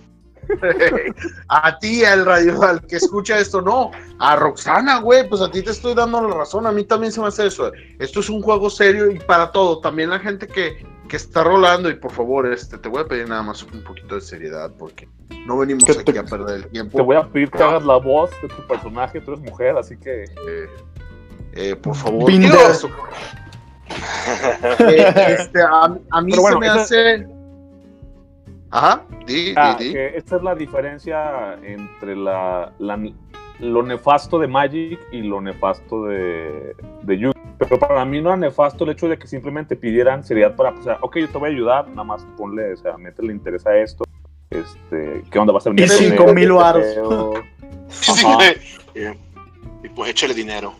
a ti, al radio, al que escucha esto, no. A Roxana, güey, pues a ti te estoy dando la razón. A mí también se me hace eso. Esto es un juego serio y para todo. También la gente que, que está rolando, y por favor, este, te voy a pedir nada más un poquito de seriedad porque no venimos Que te- aquí a perder el tiempo. Te voy a pedir que hagas la voz de tu personaje, tú eres mujer, así que. Eh, eh, por favor. Eh, este, a, a mí Pero bueno, se me esa- hace. Ajá, di, Ah, di, di. que esta es la diferencia entre la, la- lo nefasto de Magic y lo nefasto de, de Yugi. Pero para mí no era nefasto el hecho de que simplemente pidieran seriedad para, o sea, ok, yo te voy a ayudar, nada más ponle, o sea, métele interés a esto. Este, ¿qué onda? ¿Vas a venir? Y a cinco torneo? mil varos. Pero- Sí, Ajá. eh, Y pues échale dinero.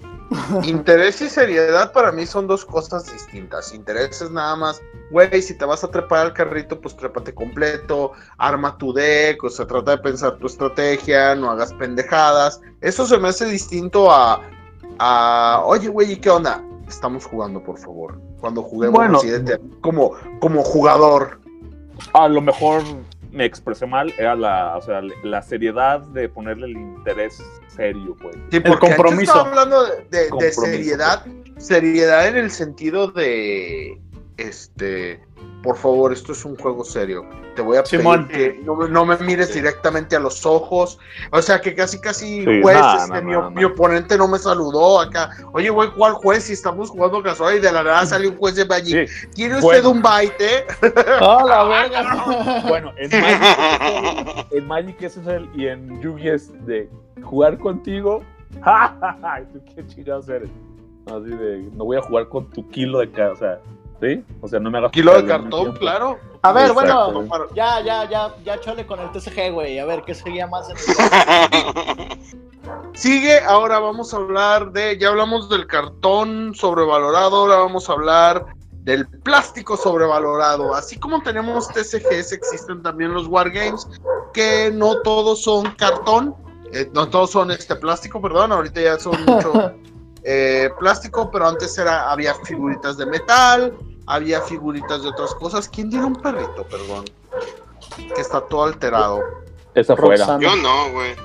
Interés y seriedad para mí son dos cosas distintas. Interés es nada más, güey, si te vas a trepar al carrito, pues trépate completo, arma tu deck, o sea, trata de pensar tu estrategia, no hagas pendejadas. Eso se me hace distinto a, a oye, güey, ¿y qué onda? Estamos jugando, por favor. Cuando juguemos Bueno. como, como jugador. A lo mejor me expresé mal, era la, o sea, la seriedad de ponerle el interés serio, pues. Sí, porque aquí compromiso. estaba hablando de, de- de Compromiso, seriedad, seriedad en el sentido de, este, por favor, esto es un juego serio. Te voy a pedir Simón. que no, me- no me mires Sí. directamente a los ojos. O sea, que casi, casi, Sí, juez, este, mi, oponente no me saludó acá. Oye, güey, ¿cuál juez? Si estamos jugando casual y de la nada sale un juez de Magic. Sí, ¿Quiere usted Bueno. un baite? ¡Ah, la verga! bueno, en Magic, en Magic ese es el, y en Yugi es de jugar contigo. ¡Ja, ja, ja! ¿Y tú qué chingados eres? Así de, no voy a jugar con tu kilo de ca- o sea, ¿sí? O sea, no me hagas Kilo de cartón, claro. A ver, Exacto. bueno, ya, ya, ya, ya chole con el TCG, güey. A ver, ¿qué seguía más en el... Sigue, ahora vamos a hablar de, ya hablamos del cartón sobrevalorado, ahora vamos a hablar del plástico sobrevalorado. Así como tenemos TCGs, existen también los Wargames, que no todos son cartón, eh, no todos son este plástico, perdón, ahorita ya son mucho eh, plástico, pero antes era, había figuritas de metal, había figuritas de otras cosas. ¿Quién tiene un perrito, perdón? Que está todo alterado. Es afuera. Yo no, güey.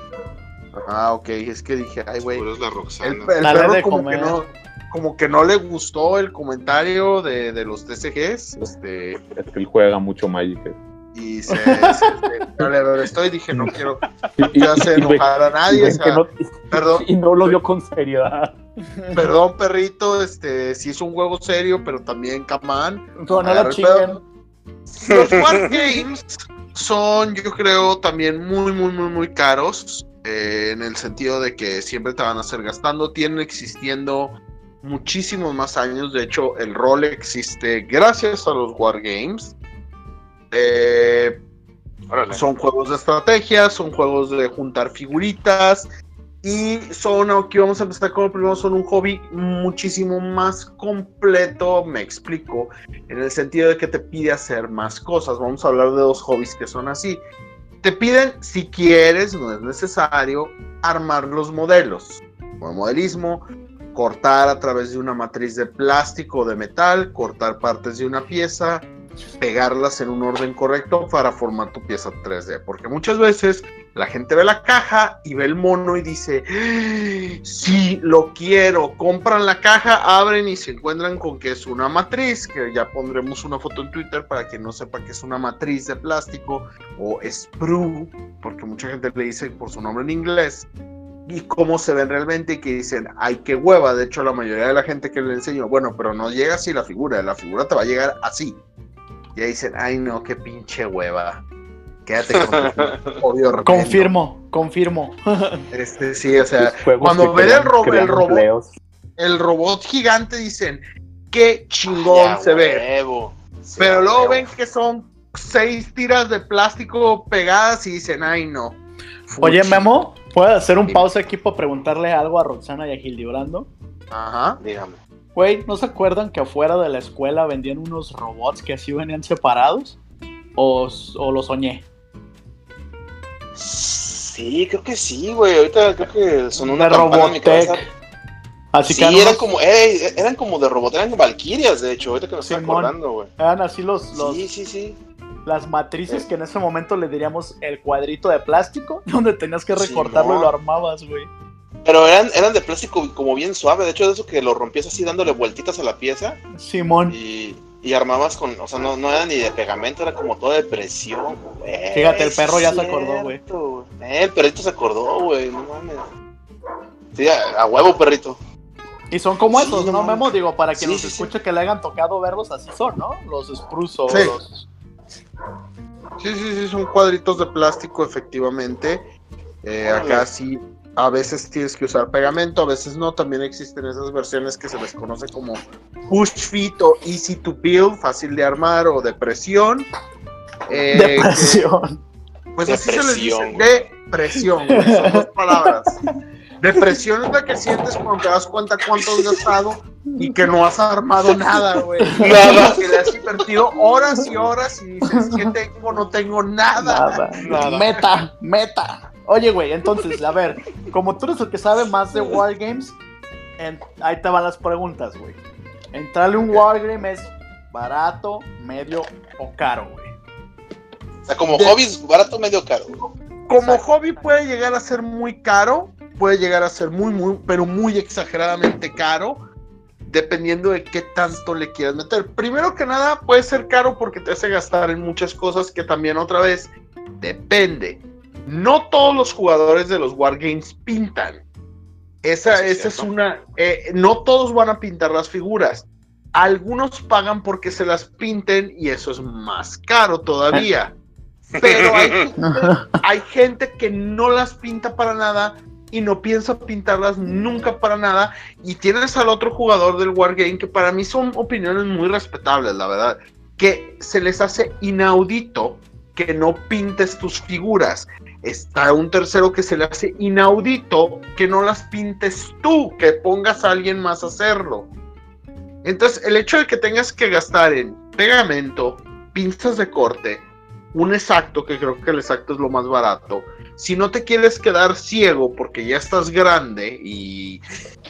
Ah, ok, es que dije, ay, güey. Pero es la Roxana. El, el perro como que, no, como que no le gustó el comentario de, de los TCGs. Este, Es que él juega mucho Magic. Y se, se- se- yo le molestó y dije, no quiero Y, ya hacer enojar a nadie. ven o sea, que no- perdón. y no lo dio con seriedad. Perdón, perrito, este, sí es un juego serio, pero también Kaman. No, chinguen. Los Wargames son, yo creo, también muy, muy, muy, muy caros. eh, en el sentido de que siempre te van a hacer gastando. Tienen existiendo muchísimos más años. De hecho, el rol existe gracias a los Wargames. Eh, son juegos de estrategia, son juegos de juntar figuritas y son, aquí vamos a empezar con el primero, son un hobby muchísimo más completo, me explico, en el sentido de que te pide hacer más cosas. Vamos a hablar de dos hobbies que son así. Te piden, si quieres, no es necesario, armar los modelos. Como modelismo, cortar a través de una matriz de plástico o de metal, cortar partes de una pieza, pegarlas en un orden correcto para formar tu pieza 3D. Porque muchas veces la gente ve la caja y ve el mono y dice, "Ah, sí, lo quiero. Compran la caja, abren y se encuentran con que es una matriz, que ya pondremos una foto en Twitter para que no sepa que es una matriz de plástico o sprue, porque mucha gente le dice por su nombre en inglés. Y cómo se ven realmente y que dicen, ay, qué hueva. De hecho, la mayoría de la gente que le enseño, bueno, pero no llega así la figura, la figura te va a llegar así. Y ahí dicen, ay no, qué pinche hueva. Quédate con tu obvio remendo". Confirmo, confirmo. Este, sí, o sea, cuando ven el ro- robot- empleos. el robot gigante dicen, qué chingón Ya, se ve. huevo. Sí, Pero luego huevo. ven que son seis tiras de plástico pegadas y dicen, ay no. Oye, Fuchi". Memo, ¿puedo hacer un pausa aquí para preguntarle algo a Roxana y a Gildibrando? Ajá. Dígame. Güey, ¿no se acuerdan que afuera de la escuela vendían unos robots que así venían separados? ¿O, o lo soñé? Sí, creo que sí, güey. Ahorita creo que sonó una de. Robotech. Así sí, que eran, unos- como, eh, eran como de robot, eran valquirias, de hecho, ahorita que me estoy acordando, güey. eran así los, los- Sí, sí, sí. las matrices que en ese momento le diríamos el cuadrito de plástico, donde tenías que Simón. recortarlo y lo armabas, güey. Pero eran, eran de plástico como bien suave, de hecho, de eso que lo rompías así dándole vueltitas a la pieza Simón. y, y armabas con, o sea, no, no era ni de pegamento, era como todo de presión, güey. Fíjate, el perro ya se acordó, güey. Eh, el perrito se acordó, güey, no mames. Sí, a, a huevo, perrito. Y son como Sí, esos, no ¿no, mames. Memo? Digo, para quien Sí, nos sí, sí. escuche que le hayan tocado verlos, así son, ¿no? Los spruce o Sí. los... Sí, sí, sí, son cuadritos de plástico, efectivamente. Eh, acá sí, a veces tienes que usar pegamento, a veces no. También existen esas versiones que se les conoce como push fit o easy to build, fácil de armar o de presión. Eh, que- Depresión. pues así se les dice, presión, de presión, güey, son dos palabras. Depresión es la que sientes cuando te das cuenta cuánto has gastado y que no has armado nada, güey. Nada. Que le has invertido horas y horas y dices, ¿qué tengo? No tengo nada. Nada. Nada. Meta, meta. Oye, güey, entonces, a ver, como tú eres el que sabe más de Wargames, en- ahí te van las preguntas, güey. Entrarle un Wargame es barato, medio o caro, güey. O sea, como De- hobbies, barato, medio caro. Como Exacto. hobby puede llegar a ser muy caro, puede llegar a ser muy, muy, pero muy exageradamente caro, dependiendo de qué tanto le quieras meter. Primero que nada, puede ser caro porque te hace gastar en muchas cosas que también otra vez depende. No todos los jugadores de los Wargames pintan. Esa, Eso es esa es una... eh, no todos van a pintar las figuras. Algunos pagan porque se las pinten y eso es más caro todavía. Pero hay gente, hay gente que no las pinta para nada y no piensa pintarlas nunca para nada. Y tienes al otro jugador del Wargame que para mí son opiniones muy respetables, la verdad. Que se les hace inaudito que no pintes tus figuras. Está un tercero que se le hace inaudito que no las pintes tú, que pongas a alguien más a hacerlo. Entonces, el hecho de que tengas que gastar en pegamento, pinzas de corte, un exacto, que creo que el exacto es lo más barato, si no te quieres quedar ciego porque ya estás grande y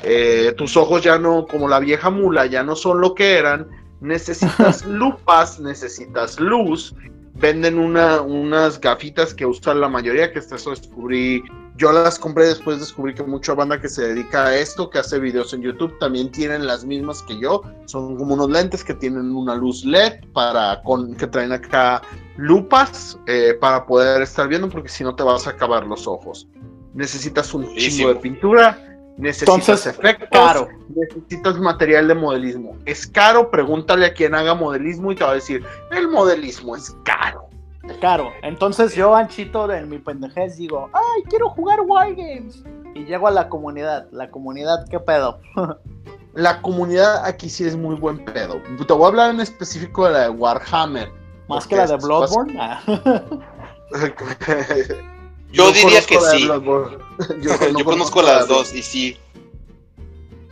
eh, tus ojos ya no, como la vieja mula, ya no son lo que eran, necesitas lupas, necesitas luz. Venden una, unas gafitas que usan la mayoría, que eso descubrí. Yo las compré después descubrí que mucha banda que se dedica a esto, que hace videos en YouTube, también tienen las mismas que yo. Son como unos lentes que tienen una luz LED para con, que traen acá lupas eh, para poder estar viendo, porque si no te vas a acabar los ojos. Necesitas un chingo de pintura, necesitas efectos, necesitas material de modelismo. ¿Es caro? Pregúntale a quien haga modelismo y te va a decir, el modelismo es caro. Caro. Entonces yo, Anchito, en mi pendejez digo, ay, quiero jugar Wargames. Y llego a la comunidad. La comunidad, ¿qué pedo? la comunidad aquí sí es muy buen pedo. Te voy a hablar en específico de la de Warhammer ¿Más que la de Bloodborne? Yo diría que sí. Yo, conozco las dos y sí.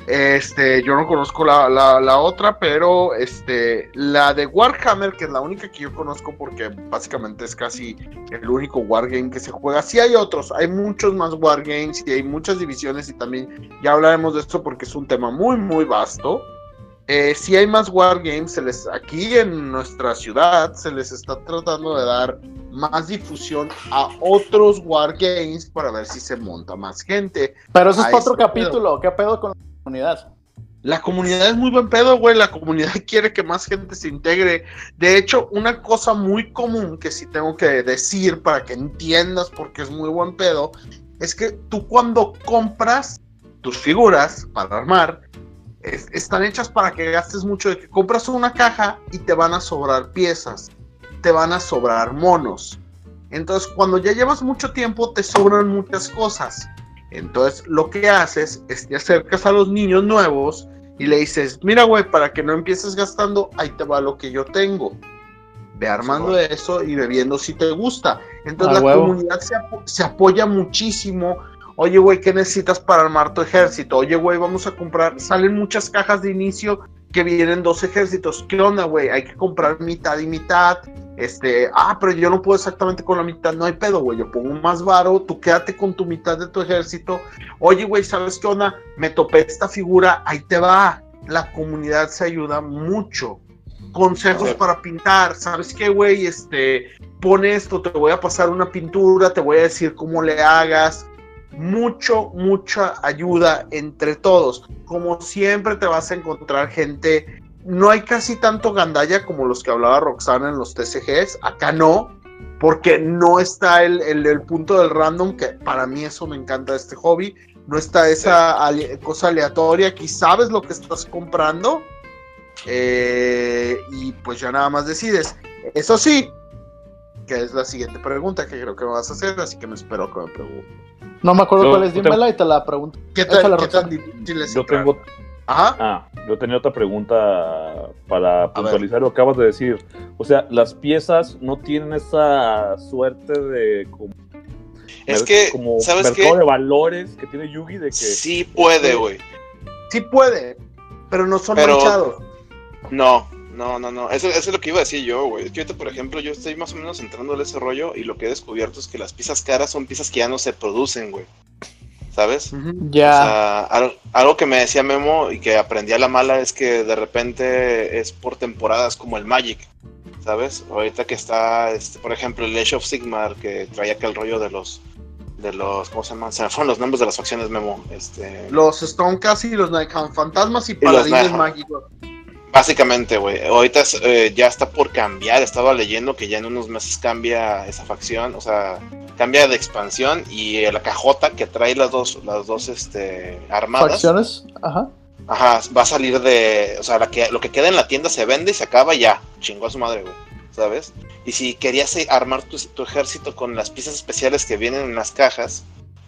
Este, yo no conozco la, la, otra, pero este, la de Warhammer, que es la única que yo conozco porque básicamente es casi el único wargame que se juega. Sí hay otros, hay muchos más wargames y hay muchas divisiones y también ya hablaremos de esto porque es un tema muy, muy vasto. Eh, si hay más wargames, se les, aquí en nuestra ciudad se les está tratando de dar más difusión a otros wargames para ver si se monta más gente. Pero eso es otro capítulo. ¿Qué pedo con la comunidad? La comunidad es muy buen pedo, güey. La comunidad quiere que más gente se integre. De hecho, una cosa muy común que sí tengo que decir para que entiendas porque es muy buen pedo, es que tú cuando compras tus figuras para armar, están hechas para que gastes mucho, de que compras una caja y te van a sobrar piezas, te van a sobrar monos. Entonces, cuando ya llevas mucho tiempo, te sobran muchas cosas. Entonces, lo que haces es te acercas a los niños nuevos y le dices, mira, güey, para que no empieces gastando, ahí te va lo que yo tengo. Ve armando eso y bebiendo si te gusta. Entonces, la comunidad se, se apoya muchísimo Oye, güey, ¿qué necesitas para armar tu ejército? Oye, güey, vamos a comprar. Salen muchas cajas de inicio que vienen dos ejércitos. ¿Qué onda, güey? Hay que comprar mitad y mitad. Este, ah, pero yo no puedo exactamente con la mitad. No hay pedo, güey. Yo pongo más varo. Tú quédate con tu mitad de tu ejército. Oye, güey, ¿sabes qué onda? Me topé esta figura. Ahí te va. La comunidad se ayuda mucho consejos para pintar, ¿sabes qué, güey? Este, pone esto, te voy a pasar una pintura, te voy a decir cómo le hagas, mucho, mucha ayuda entre todos. Como siempre te vas a encontrar gente, no hay casi tanto gandalla como los que hablaba Roxana en los TCGs, acá no, porque no está el, el, punto del random, que para mí eso me encanta de este hobby, no está esa cosa aleatoria, aquí sabes lo que estás comprando eh, y pues ya nada más decides. Eso sí, que es la siguiente pregunta que creo que me vas a hacer, así que me espero que me preguntes. No me acuerdo cuál es, dímela y te la pregunto. ¿Qué, tal, ¿qué tan difícil es Yo tengo... Ajá. Ah, yo tenía otra pregunta para puntualizar lo que acabas de decir. O sea, las piezas no tienen esa suerte de como, es que, como ¿sabes mercado de valores que tiene Yugi de que sí puede, güey. Sí puede, pero no son manchados. No, no, no, no. Eso, es lo que iba a decir yo, güey. Es que ahorita, por ejemplo, yo estoy más o menos entrando en ese rollo y lo que he descubierto es que las piezas caras son piezas que ya no se producen, güey. ¿Sabes? Ya. O sea, algo, que me decía Memo y que aprendí a la mala es que de repente es por temporadas como el Magic. ¿Sabes? Ahorita que está, este, por ejemplo, el Age of Sigmar que traía aquel rollo de los de los, ¿cómo se llaman? Se me fueron los nombres de las facciones Memo. Este... Los Stonecast y los Night Fantasmas y, Paladines Mágicos. Básicamente, güey. Ahorita eh, ya está por cambiar. Estaba leyendo que ya en unos meses cambia esa facción. O sea, cambia de expansión. Y la cajota que trae las dos, las dos este, armadas. Facciones, ajá. Ajá, va a salir de. O sea, la que, lo que queda en la tienda se vende y se acaba ya. Chingó a su madre, güey. ¿Sabes? Y si querías armar tu, tu ejército con las piezas especiales que vienen en las cajas,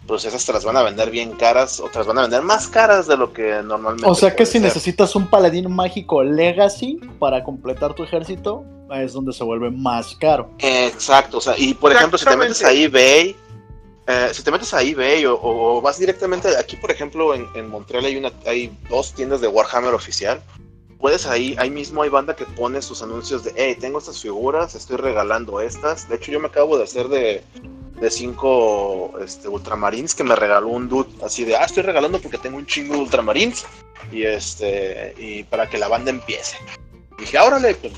pues esas te las van a vender bien caras o te las van a vender más caras de lo que normalmente. O sea que si necesitas un paladín mágico legacy para completar tu ejército, es donde se vuelve más caro. Exacto, o sea, y por ejemplo, si te metes a eBay eh, si te metes a eBay o, o vas directamente, aquí por ejemplo en, en Montreal hay, una, hay dos tiendas de Warhammer oficial. Puedes ahí, ahí mismo hay banda que pone sus anuncios de, hey, tengo estas figuras, estoy regalando estas. De hecho, yo me acabo de hacer de, de cinco este, ultramarines que me regaló un dude así de, ah, estoy regalando porque tengo un chingo de ultramarines y este, y para que la banda empiece. Y dije, órale, pues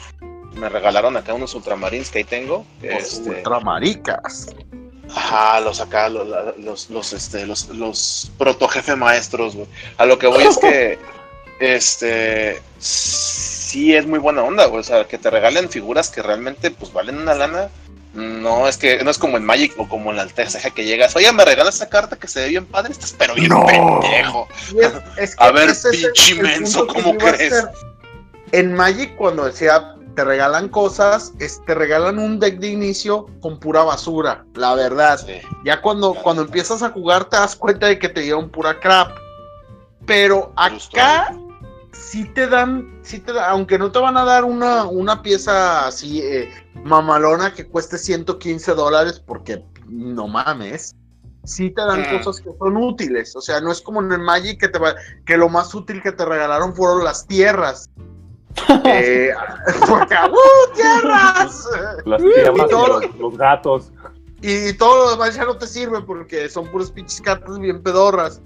me regalaron acá unos ultramarines que ahí tengo. Los este, ultramaricas. Ajá, los acá, los, los, los, este, los, los proto jefe maestros, güey. A lo que voy es que, este, sí es muy buena onda, güey. O sea, que te regalen figuras que realmente, pues, valen una lana. No es que, no es como en Magic o como en la Alteja que llegas, oye, me regalas esa carta que se ve bien padre, estás pero bien No. pendejo. Es- es que A ver, pinche el menso, punto que ¿cómo crees? En Magic, cuando decía te regalan cosas, es- te regalan un deck de inicio con pura basura, la verdad. Sí. Ya cuando, cuando empiezas a jugar te das cuenta de que te dieron pura crap. Pero Justo. acá sí te dan, sí te da- aunque no te van a dar una, una pieza así eh, mamalona que cueste 115 dólares, porque no mames. Sí te dan Mm. cosas que son útiles. O sea, no es como en el Magic que te va, que lo más útil que te regalaron fueron las tierras. Eh, porque, ¡uh, tierras! Las tierras y todo- los, los gatos. Y todo lo demás ya no te sirve porque son puras pinches cartas bien pedorras.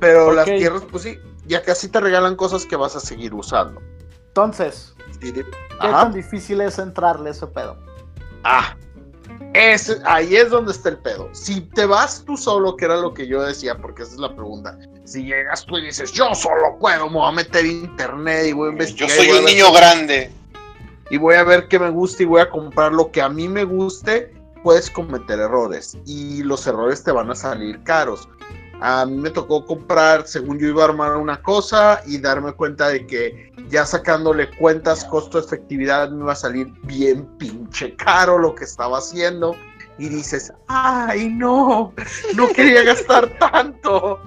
Pero las tierras, pues sí, ya casi te regalan cosas que vas a seguir usando. Entonces, ¿qué Ajá. tan difícil es entrarle ese pedo? Ah, ese- ahí es donde está el pedo. Si te vas tú solo, que era lo que yo decía, porque esa es la pregunta. Si llegas tú y dices, yo solo puedo, me voy a meter internet y voy a Yo investigar. y soy voy a un ver niño grande. y voy a ver qué me gusta y voy a comprar lo que a mí me guste, puedes cometer errores y los errores te van a salir caros. A mí me tocó comprar, según yo iba a armar una cosa y darme cuenta de que ya sacándole cuentas costo-efectividad me iba a salir bien pinche caro lo que estaba haciendo. Y dices, ay no, no quería gastar tanto.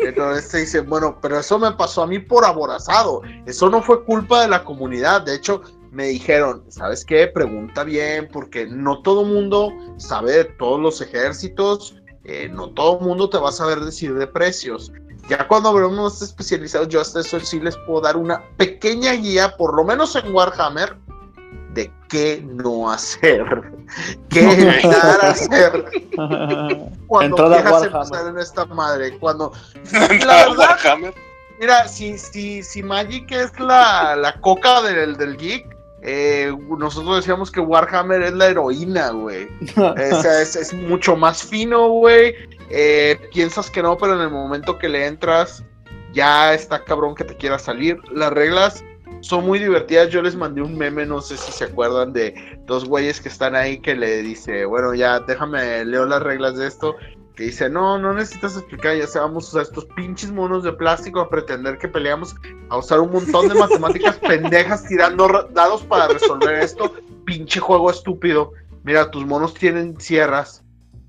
Entonces te dice, bueno, pero eso me pasó a mí por aborazado. Eso no fue culpa de la comunidad. De hecho, me dijeron, ¿sabes qué? Pregunta bien, porque no todo mundo sabe de todos los ejércitos, eh, no todo mundo te va a saber decir de precios. Ya cuando hablamos más especializados, yo hasta eso sí les puedo dar una pequeña guía, por lo menos en Warhammer, de qué no hacer, qué evitar hacer cuando Entrada a quieras Warhammer. empezar en esta madre. Cuando, la verdad, Warhammer. Mira, si, si, si Magic es la, la coca del, del geek, eh, nosotros decíamos que Warhammer es la heroína, güey. O sea, es, es mucho más fino, güey. Eh, piensas que no, pero en el momento que le entras, ya está cabrón que te quiera salir. Las reglas son muy divertidas. Yo les mandé un meme, no sé si se acuerdan de dos güeyes que están ahí que le dice, bueno, ya déjame, leo las reglas de esto. Que dice, no, no necesitas explicar, ya sabemos usar estos pinches monos de plástico a pretender que peleamos, a usar un montón de matemáticas pendejas tirando ra- dados para resolver esto. Pinche juego estúpido. Mira, tus monos tienen sierras.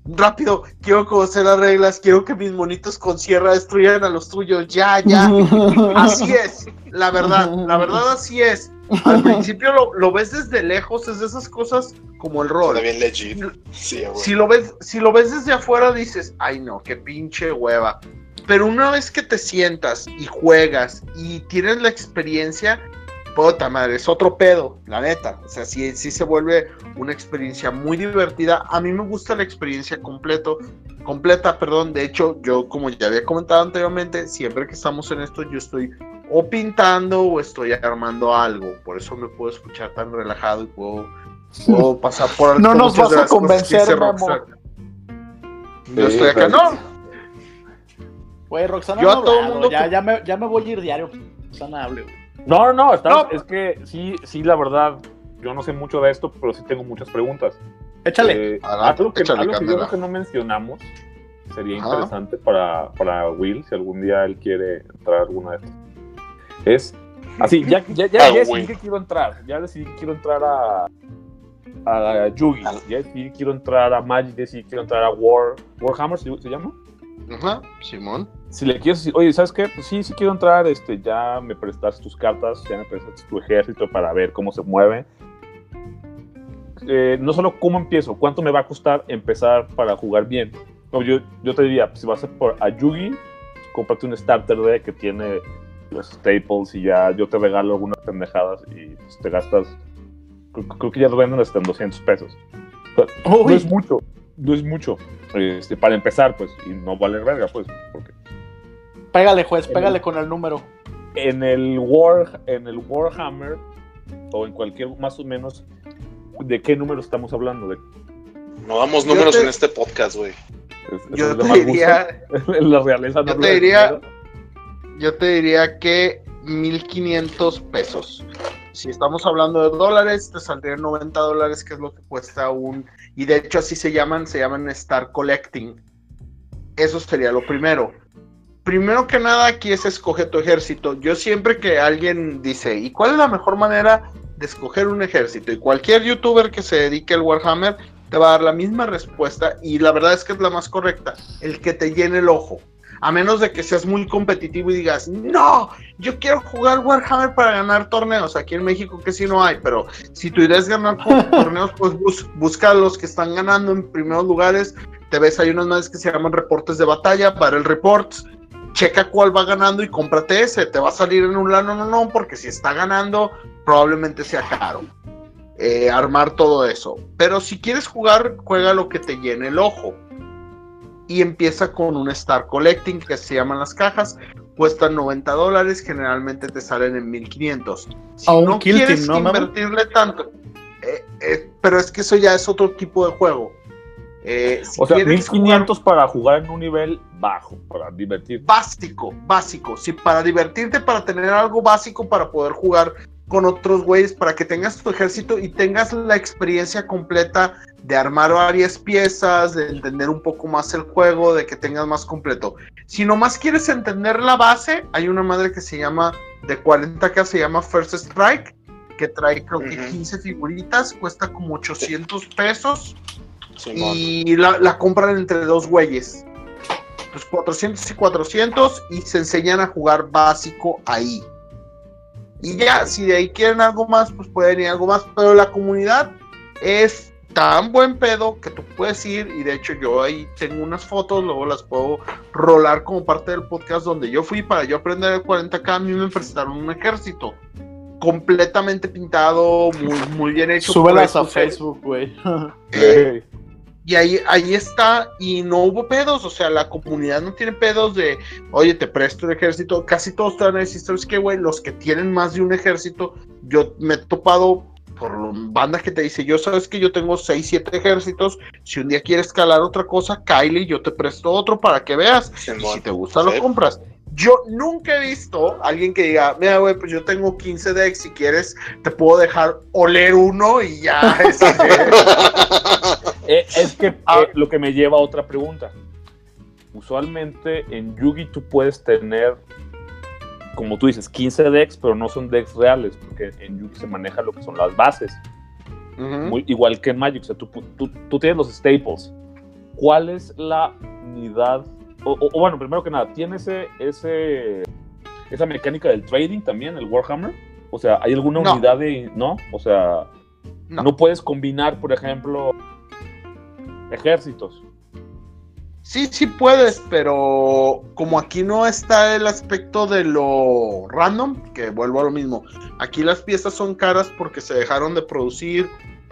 Rápido, quiero conocer las reglas, quiero que mis monitos con sierra destruyan a los tuyos. Ya, ya. Así es, la verdad, la verdad así es. Al principio lo, lo ves desde lejos, es de esas cosas como el rol. Está bien legit. Sí. Si lo ves, si lo ves desde afuera dices, ay no, qué pinche hueva. Pero una vez que te sientas y juegas y tienes la experiencia, puta madre, es otro pedo, la neta. O sea, sí, sí se vuelve una experiencia muy divertida. A mí me gusta la experiencia completo, completa, perdón. De hecho, yo como ya había comentado anteriormente, siempre que estamos en esto, yo estoy o pintando o estoy armando algo. Por eso me puedo escuchar tan relajado y puedo, puedo pasar por No por nos vas a convencer. Rockstar. Yo Sí, estoy acá, pero- no. Güey, Roxana, Yo a no todo hablado, mundo ya, que- ya, me, ya me voy a ir diario. Roxana, hable, güey. No, no, no, estamos- No. es que sí, sí, la verdad, yo no sé mucho de esto, pero sí tengo muchas preguntas. Échale. Eh, Adelante, algo que, échale, algo que yo creo que no mencionamos sería Ajá. interesante para, para Will, si algún día él quiere entrar a alguna de estas. Es así, ya, ya, ya, Ah, ya decidí que quiero entrar, ya decidí que quiero entrar a, a Yugi, ya decidí que quiero entrar a Magic, decidí que quiero entrar a War, Warhammer, ¿se, se llama? Ajá, Simón. si le quieres decir, oye, ¿sabes qué? Pues sí, sí quiero entrar, este, ya me prestaste tus cartas, ya me prestaste tu ejército para ver cómo se mueve. Eh, no solo cómo empiezo, cuánto me va a costar empezar para jugar bien. No, yo, yo te diría, si vas a por a Yugi, cómprate un starter deck que tiene los staples y ya yo te regalo algunas pendejadas y pues, te gastas. Creo, creo que ya lo venden hasta en 200 pesos. O sea, no es mucho, no es mucho. Este, para empezar, pues, y no vale verga, pues, porque Pégale, juez, pégale con el número. en el War, en el Warhammer o en cualquier más o menos de qué número estamos hablando de No damos números te- en este podcast, güey. es Yo te diría, la realeza no yo te diría- yo te diría que 1500 pesos. Si estamos hablando de dólares, te saldrían 90 dólares, que es lo que cuesta un. Y de hecho, así se llaman, se llaman Star Collecting. Eso sería lo primero. Primero que nada, aquí es escoger tu ejército. Yo siempre que alguien dice, ¿y cuál es la mejor manera de escoger un ejército? Y cualquier youtuber que se dedique al Warhammer te va a dar la misma respuesta y la verdad es que es la más correcta. El que te llene el ojo. A menos de que seas muy competitivo y digas, no, yo quiero jugar Warhammer para ganar torneos. Aquí en México que sí no hay, pero si idea es ganar torneos, pues bus- busca los que están ganando en primeros lugares. Te ves, hay unos más que se llaman reportes de batalla, Battle Reports. Checa cuál va ganando y cómprate ese. Te va a salir en un lano, no, no, porque si está ganando, probablemente sea caro. Eh, armar todo eso. Pero si quieres jugar, juega lo que te llene el ojo y empieza con un Star Collecting que se llaman las cajas. Cuestan 90 dólares, generalmente te salen en 1500. Si A un no Kill quieres Team, ¿no, invertirle tanto, eh, eh, pero es que eso ya es otro tipo de juego. Eh, si O sea, quieres 1500 para jugar en un nivel bajo, para divertir. básico, básico. Si para divertirte, para tener algo básico para poder jugar con otros güeyes, para que tengas tu ejército y tengas la experiencia completa de armar varias piezas, de entender un poco más el juego, de que tengas más completo. Si nomás quieres entender la base, hay una madre que se llama de 40k, se llama First Strike, que trae creo que Ujú. 15 figuritas, cuesta como 800 pesos y la, la compran entre dos güeyes. Pues 400 y 400 y se enseñan a jugar básico ahí. Y ya, si de ahí quieren algo más, pues pueden ir algo más. Pero la comunidad es tan buen pedo que tú puedes ir. Y de hecho, yo ahí tengo unas fotos, luego las puedo rolar como parte del podcast donde yo fui para yo aprender el 40k. A mí me prestaron un ejército completamente pintado, muy, muy bien hecho. Súbelas a Facebook, güey. eh, y ahí, ahí está, y no hubo pedos, o sea, la comunidad no tiene pedos de, oye, te presto el ejército, casi todos te van a decir, ¿sabes qué, güey? Los que tienen más de un ejército, yo me he topado por bandas que te dice, yo sabes que yo tengo 6, 7 ejércitos, si un día quieres escalar otra cosa, Kylie, yo te presto otro para que veas, y si te gusta lo Sí. compras. Yo nunca he visto a alguien que diga, mira, güey, pues yo tengo 15 decks, si quieres, te puedo dejar oler uno y ya. este, Eh, es que Ah. eh, lo que me lleva a otra pregunta. Usualmente en Yugi tú puedes tener, como tú dices, 15 decks, pero no son decks reales, porque en Yugi se maneja lo que son las bases. Muy, igual que en Magic, o sea, tú, tú- tú tienes los staples. ¿Cuál es la unidad? O, o- o bueno, primero que nada, ¿tiene ese, ese, esa mecánica del trading también, el Warhammer? O sea, ¿hay alguna No. unidad de... No, o sea, No. no puedes combinar, por ejemplo, ejércitos. Sí, sí puedes, pero como aquí no está el aspecto de lo random, que vuelvo a lo mismo, aquí las piezas son caras porque se dejaron de producir,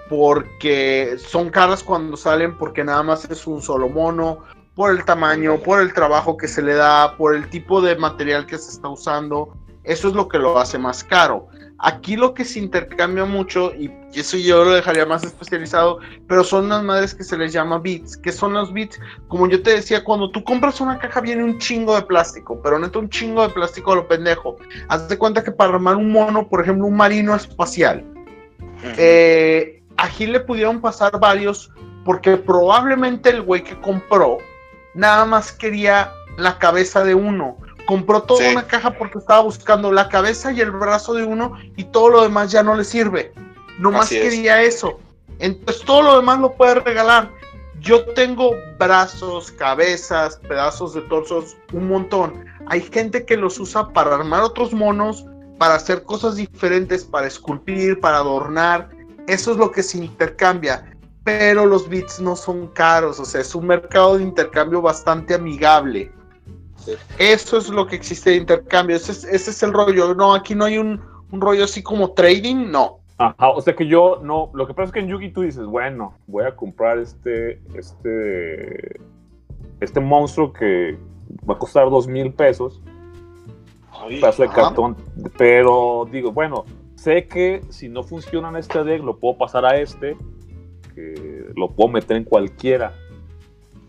porque son caras cuando salen porque nada más es un solo mono, por el tamaño, por el trabajo que se le da, por el tipo de material que se está usando, eso es lo que lo hace más caro. Aquí lo que se intercambia mucho, y eso yo lo dejaría más especializado, pero son las madres que se les llama bits. ¿Qué son los bits? Como yo te decía, cuando tú compras una caja viene un chingo de plástico, pero neta un chingo de plástico a lo pendejo. Haz de cuenta que para armar un mono, por ejemplo, un marino espacial, eh, aquí le pudieron pasar varios porque probablemente el güey que compró nada más quería la cabeza de uno. Compró toda Sí. una caja porque estaba buscando la cabeza y el brazo de uno y todo lo demás ya no le sirve. Nomás Así es. quería eso. Entonces todo lo demás lo puede regalar. Yo tengo brazos, cabezas, pedazos de torsos, un montón. Hay gente que los usa para armar otros monos, para hacer cosas diferentes, para esculpir, para adornar. Eso es lo que se intercambia. pero los bits no son caros, o sea, es un mercado de intercambio bastante amigable. Eso es lo que existe de intercambio, ese es, ese es el rollo. No, aquí no hay un, un rollo así como trading, no. Ajá, o sea que yo no, lo que pasa es que en Yugi tú dices, bueno, voy a comprar este, este, este monstruo que va a costar dos mil pesos, un pedazo de ajá. cartón, pero digo, bueno, sé que si no funciona en este deck, lo puedo pasar a este, que lo puedo meter en cualquiera.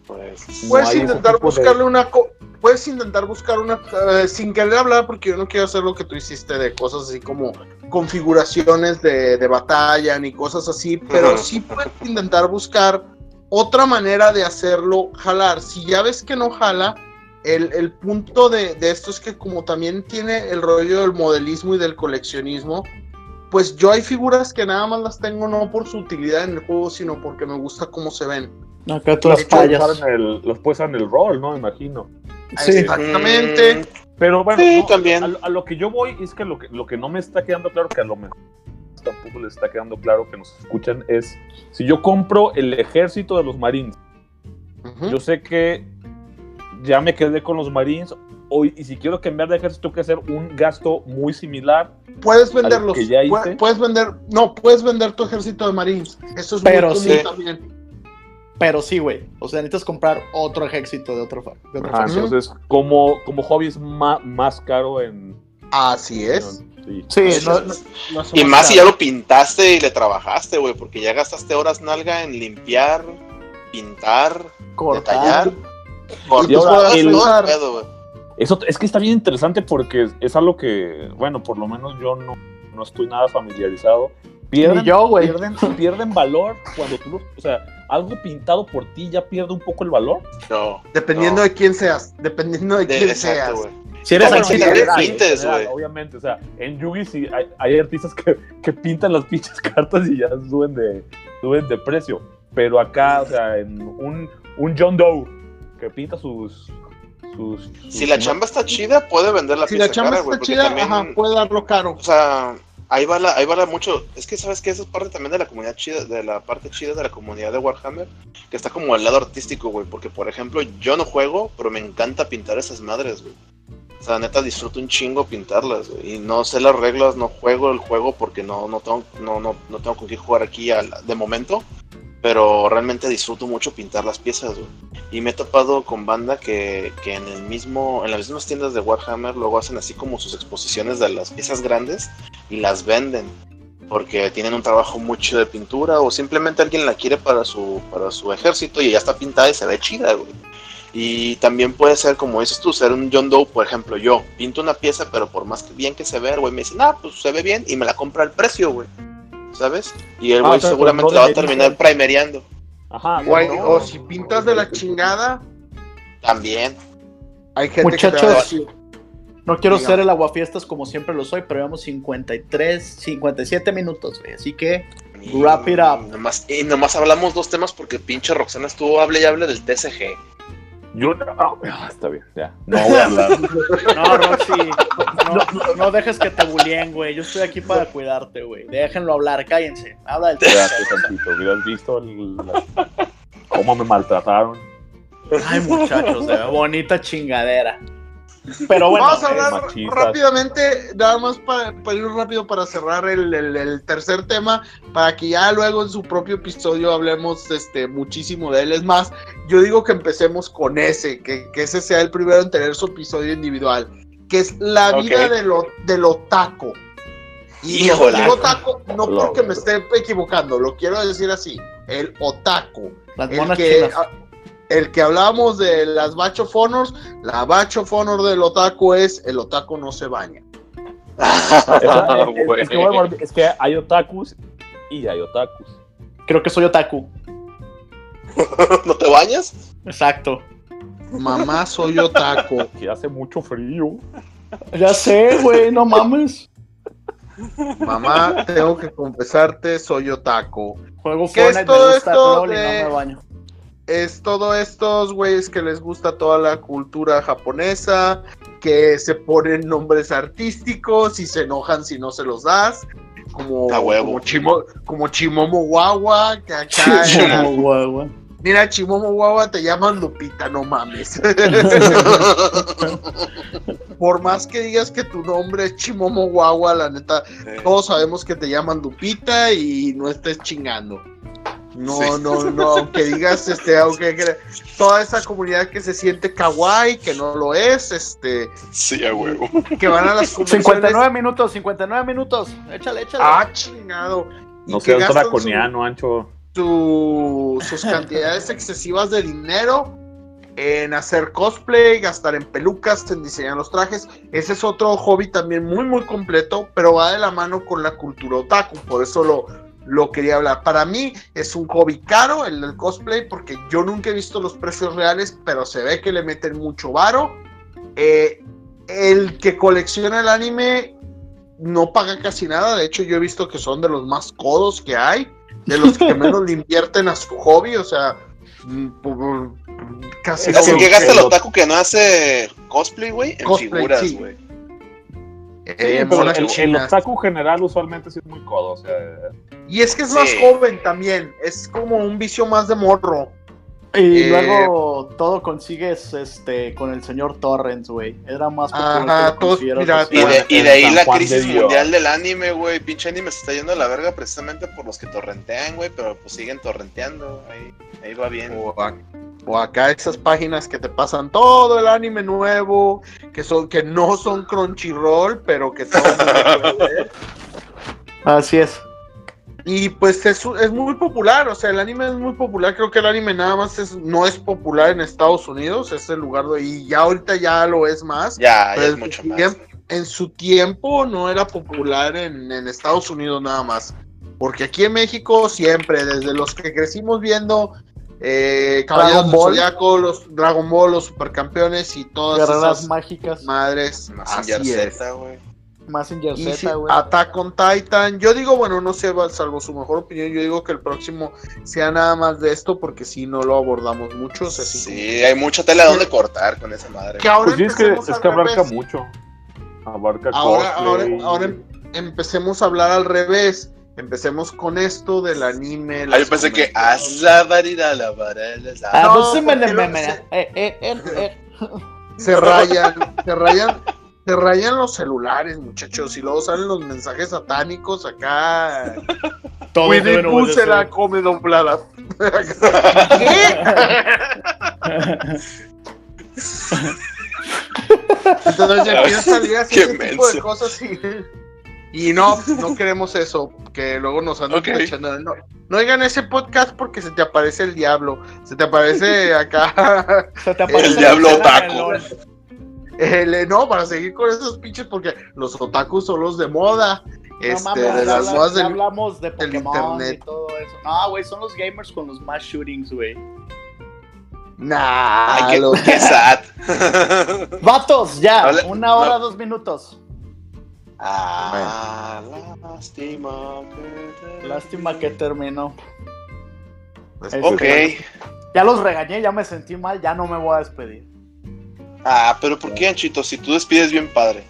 Pues, No Puedes intentar de- buscarle una co- puedes intentar buscar una eh, sin querer hablar porque yo no quiero hacer lo que tú hiciste de cosas así como configuraciones de, de batalla ni cosas así, pero sí puedes intentar buscar otra manera de hacerlo jalar. Si ya ves que no jala, el, el punto de, de esto es que como también tiene el rollo del modelismo y del coleccionismo, pues yo hay figuras que nada más las tengo no por su utilidad en el juego, sino porque me gusta cómo se ven. Acá tú Los el, los puedes usar en el rol, ¿no? Imagino. Sí. Exactamente. Pero bueno, Sí, no, también. A, lo- a lo que yo voy es que lo, que lo que no me está quedando claro, que a lo mejor tampoco les está quedando claro que nos escuchan, es si yo compro el ejército de los Marines, yo sé que ya me quedé con los Marines, o, y si quiero cambiar de ejército, tengo que hacer un gasto muy similar. Puedes venderlos. que ya Pu- hice. Puedes vender, no, puedes vender tu ejército de marines. Eso es Pero muy sí. también. Pero sí, güey. O sea, necesitas comprar otro ejército de otro, de Ajá, facción. entonces, como, como hobby es ma- más caro en... Así es. Sí. Sí, Sí, no, sí. no- no es Y más más si ya lo pintaste y le trabajaste, güey, porque ya gastaste horas nalga en limpiar, pintar, cortar. detallar. Cortas, Y ahora todo el- el pedo, güey. Eso es que está bien interesante porque es, es algo que, bueno, por lo menos yo no, no estoy nada familiarizado. Pierden, Ni yo, güey. pierden, pierden valor cuando tú, o sea, algo pintado por ti ya pierde un poco el valor. No. Dependiendo no. de quién seas. Dependiendo de, De- quién exacto, seas. güey. Si eres artista, pintes, güey. Obviamente, o sea, en Yugi sí hay, hay artistas que, que pintan las pinches cartas y ya suben de, suben de precio. Pero acá, o sea, en un, un John Doe que pinta sus... sus, sus- Si la chamba está chida, puede vender la Si pieza la chamba cara, está chida, también- ajá, puede darlo caro. O sea, ahí va la, ahí va la mucho. Es que sabes que eso es parte también de la comunidad chida, de la parte chida de la comunidad de Warhammer, que está como al lado artístico, güey. Porque por ejemplo, yo no juego, pero me encanta pintar esas madres, güey. O sea, neta disfruto un chingo pintarlas, güey. Y no sé las reglas, no juego el juego porque no, no tengo, no, no, no tengo con qué jugar aquí al- de momento. Pero realmente disfruto mucho pintar las piezas. Y me he topado con banda que, que en el mismo, en las mismas tiendas de Warhammer luego hacen así como sus exposiciones de las piezas grandes y las venden porque tienen un trabajo mucho de pintura o simplemente alguien la quiere para su para su ejército y ya está pintada y se ve chida, güey. Y también puede ser, como dices tú, ser un John Doe, por ejemplo, yo pinto una pieza, pero por más que bien que se vea, güey, me dicen, ah, pues se ve bien y me la compra al precio, güey. ¿Sabes? Y el Ah, güey seguramente la va a terminar primereando. Ajá. Güey, no, o si pintas de la chingada, También. hay gente que te va a Muchachos. decir, No quiero ser el aguafiestas como siempre lo soy, pero llevamos 53, 57 minutos, güey. Así que, Y Wrap it up. Nomás, y nomás hablamos dos temas porque pinche Roxana estuvo hable y hable del TCG. Yo, ah, está bien, ya. No voy a hablar. no, Roxy, no, no, no dejes que te bulleen, güey. Yo estoy aquí para cuidarte, güey. Déjenlo hablar, cállense. Habla del tema. Tantito, hubieras visto el- la- cómo me maltrataron. Ay, muchachos, de bonita chingadera. Pero bueno, Vamos a hablar machistas. rápidamente, nada más para, para ir rápido para cerrar el, el- el tercer tema, para que ya luego en su propio episodio hablemos este, muchísimo de él. Es más, yo digo que empecemos con ese, que, que ese sea el primero en tener su episodio individual, que es la Ok. vida de lo, del otaco. Y Híjole. digo otaku no porque me esté equivocando, lo quiero decir así, el otaku. las El monas que, chinas. a- el que hablábamos de las Batch of Honors, la Batch of Honor del otaku es el otaku no se baña. Ah, es, es- es que, bueno, es que hay otakus y hay otakus. Creo que soy otaku. ¿No te bañas? Exacto. Mamá, soy otaku. Que hace mucho frío. Ya sé, güey, no mames. Mamá, tengo que confesarte, soy otaku. Juego ¿Qué es todo esto de- no me baño. Es todo estos güeyes que les gusta toda la cultura japonesa, que se ponen nombres artísticos y se enojan si no se los das. como, como, Chimo, como Chimomo Guagua, que acá Como guagua. Mira, Chimomo Guagua te llaman Lupita, no mames. Por más que digas que tu nombre es Chimomo Guagua, la neta, todos sabemos que te llaman Lupita y no estés chingando. No, Sí. no, no, aunque digas, este, aunque toda esa comunidad que se siente kawaii, que no lo es, este, Sí, a huevo. que van a las convenciones. 59 minutos, 59 minutos. Échale, échale. Ah, chingado. No seas gastan su- draconiano, Ancho. su- sus cantidades excesivas de dinero en hacer cosplay, gastar en pelucas, en diseñar los trajes. Ese es otro hobby también muy, muy completo, pero va de la mano con la cultura otaku. Por eso lo, lo quería hablar. Para mí es un hobby caro el del cosplay, porque yo nunca he visto los precios reales, pero se ve que le meten mucho varo. Eh, el que colecciona el anime no paga casi nada. De hecho, yo he visto que son de los más codos que hay, de los que menos le invierten a su hobby. O sea, mm, casi Así como que gasta el lo- otaku que no hace cosplay, güey, en Cosplay, figuras, güey. Sí, en pero monas el, el otaku general usualmente sí es muy codo. O sea, Y es que es más Sí. joven también. Es como un vicio más de morro. Y Eh, luego todo consigues este con el señor Torrens, güey. Era más popular Ajá, que lo así. Y de, y de ahí la Juan de crisis Dios. mundial del anime, güey. Pinche anime se está yendo a la verga precisamente por los que torrentean, güey. Pero pues siguen torrenteando. Ahí, ahí va bien. O, a- o acá esas páginas que te pasan todo el anime nuevo, que son que no son Crunchyroll, pero que todo el mundo puede ver. Así es. Y pues es, es muy popular, o sea, el anime es muy popular. Creo que el anime nada más es, no es popular en Estados Unidos, es el lugar de, y ya ahorita ya lo es más. Ya, es en su mucho más. tiempo- En su tiempo no era popular en, en Estados Unidos nada más. Porque aquí en México siempre, desde los que crecimos viendo eh, Caballeros Dragon del Ball. Zodiaco, los Dragon Ball, los Supercampeones y todas Guerreras esas mágicas. madres. Messenger Así. Z, güey. Messenger Y Z, güey. Attack on Titan. Yo digo, bueno, no sé, salvo su mejor opinión, yo digo que el próximo sea nada más de esto, porque si no lo abordamos mucho. o sea, sí, Sí, hay mucha tela donde cortar con esa madre. Que ahora pues es que, es que abarca revés. mucho. Abarca Ahora, ahora em- empecemos a hablar al revés. Empecemos con esto del anime. Ah, yo pensé que haz la varida, la se- eh, eh, eh, eh. se rayan, se rayan, se rayan los celulares, muchachos, y luego salen los mensajes satánicos acá. Todo Winnie Pooh se la come doblada. Entonces ya empieza a salir así Qué ese tipo de cosas y, y no, no queremos eso, que luego nos andan Ok. echando. No, no oigan ese podcast porque se te aparece el diablo, se te aparece acá Se te aparece El diablo escena otaku. el- no, para seguir con esos pinches porque los otakus son los de moda. No Este, mames, de las habla- modas ya del, hablamos de Pokémon internet. y todo eso. No, güey, son los gamers con los más shootings, güey. Nah, Ay, qué, los- qué sad. Vatos, ya, Habla- una hora, no. dos minutos. Ah, lástima. que te- Lástima que terminó. Este, Ok. Ya los regañé, ya me sentí mal, ya no me voy a despedir. Ah, pero ¿por qué, Anchito? Si tú despides bien padre.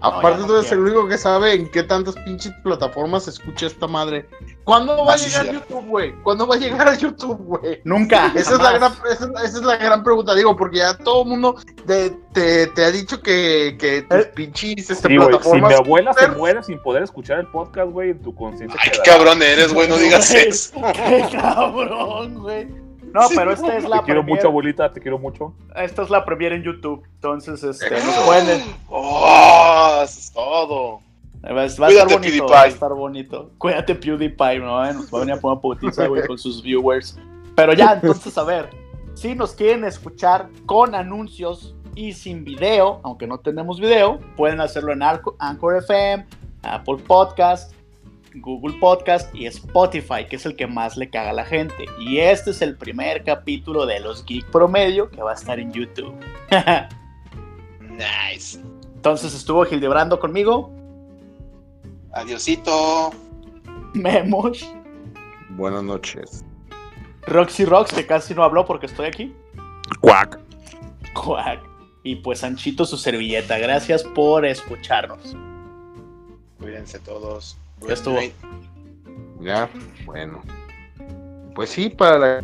Aparte, No, tú eres el único que sabe en qué tantas pinches plataformas se escucha esta madre. ¿Cuándo va a llegar. YouTube, güey? ¿Cuándo va a llegar a YouTube, güey? Nunca. Esa es, la gran, esa, es- esa es la gran pregunta, digo, porque ya todo el mundo te, te, te ha dicho que, que tus Eh. pinches este, Sí, si mi abuela se muere sin poder escuchar el podcast, güey, en tu conciencia Ay, qué cabrón eres, güey, no digas eso. Qué cabrón, güey. No, pero esta es la Te quiero premier- mucho, abuelita, te quiero mucho. Esta es la premier en YouTube. Entonces, este, nos pueden. Oh, eso es todo. Va, a estar Cuídate, bonito, PewDiePie. va a estar bonito. Cuídate, PewDiePie, ¿no? Nos va a venir a poner putiza, güey, con sus viewers. Pero ya, entonces, a ver, si nos quieren escuchar con anuncios y sin video, aunque no tenemos video, pueden hacerlo en Anchor FM, Apple Podcast, Google Podcast y Spotify, que es el que más le caga a la gente. Y este es el primer capítulo de Los Geek Promedio que va a estar en YouTube. Nice. Entonces estuvo Hildebrando conmigo, Adiosito. Memos. Buenas noches. Roxy Rox, que casi no habló porque estoy aquí. Cuac. Cuac. Y pues Anchito su servilleta. Gracias por escucharnos. Cuídense todos. Ya estuvo. Ya, bueno. Pues sí, para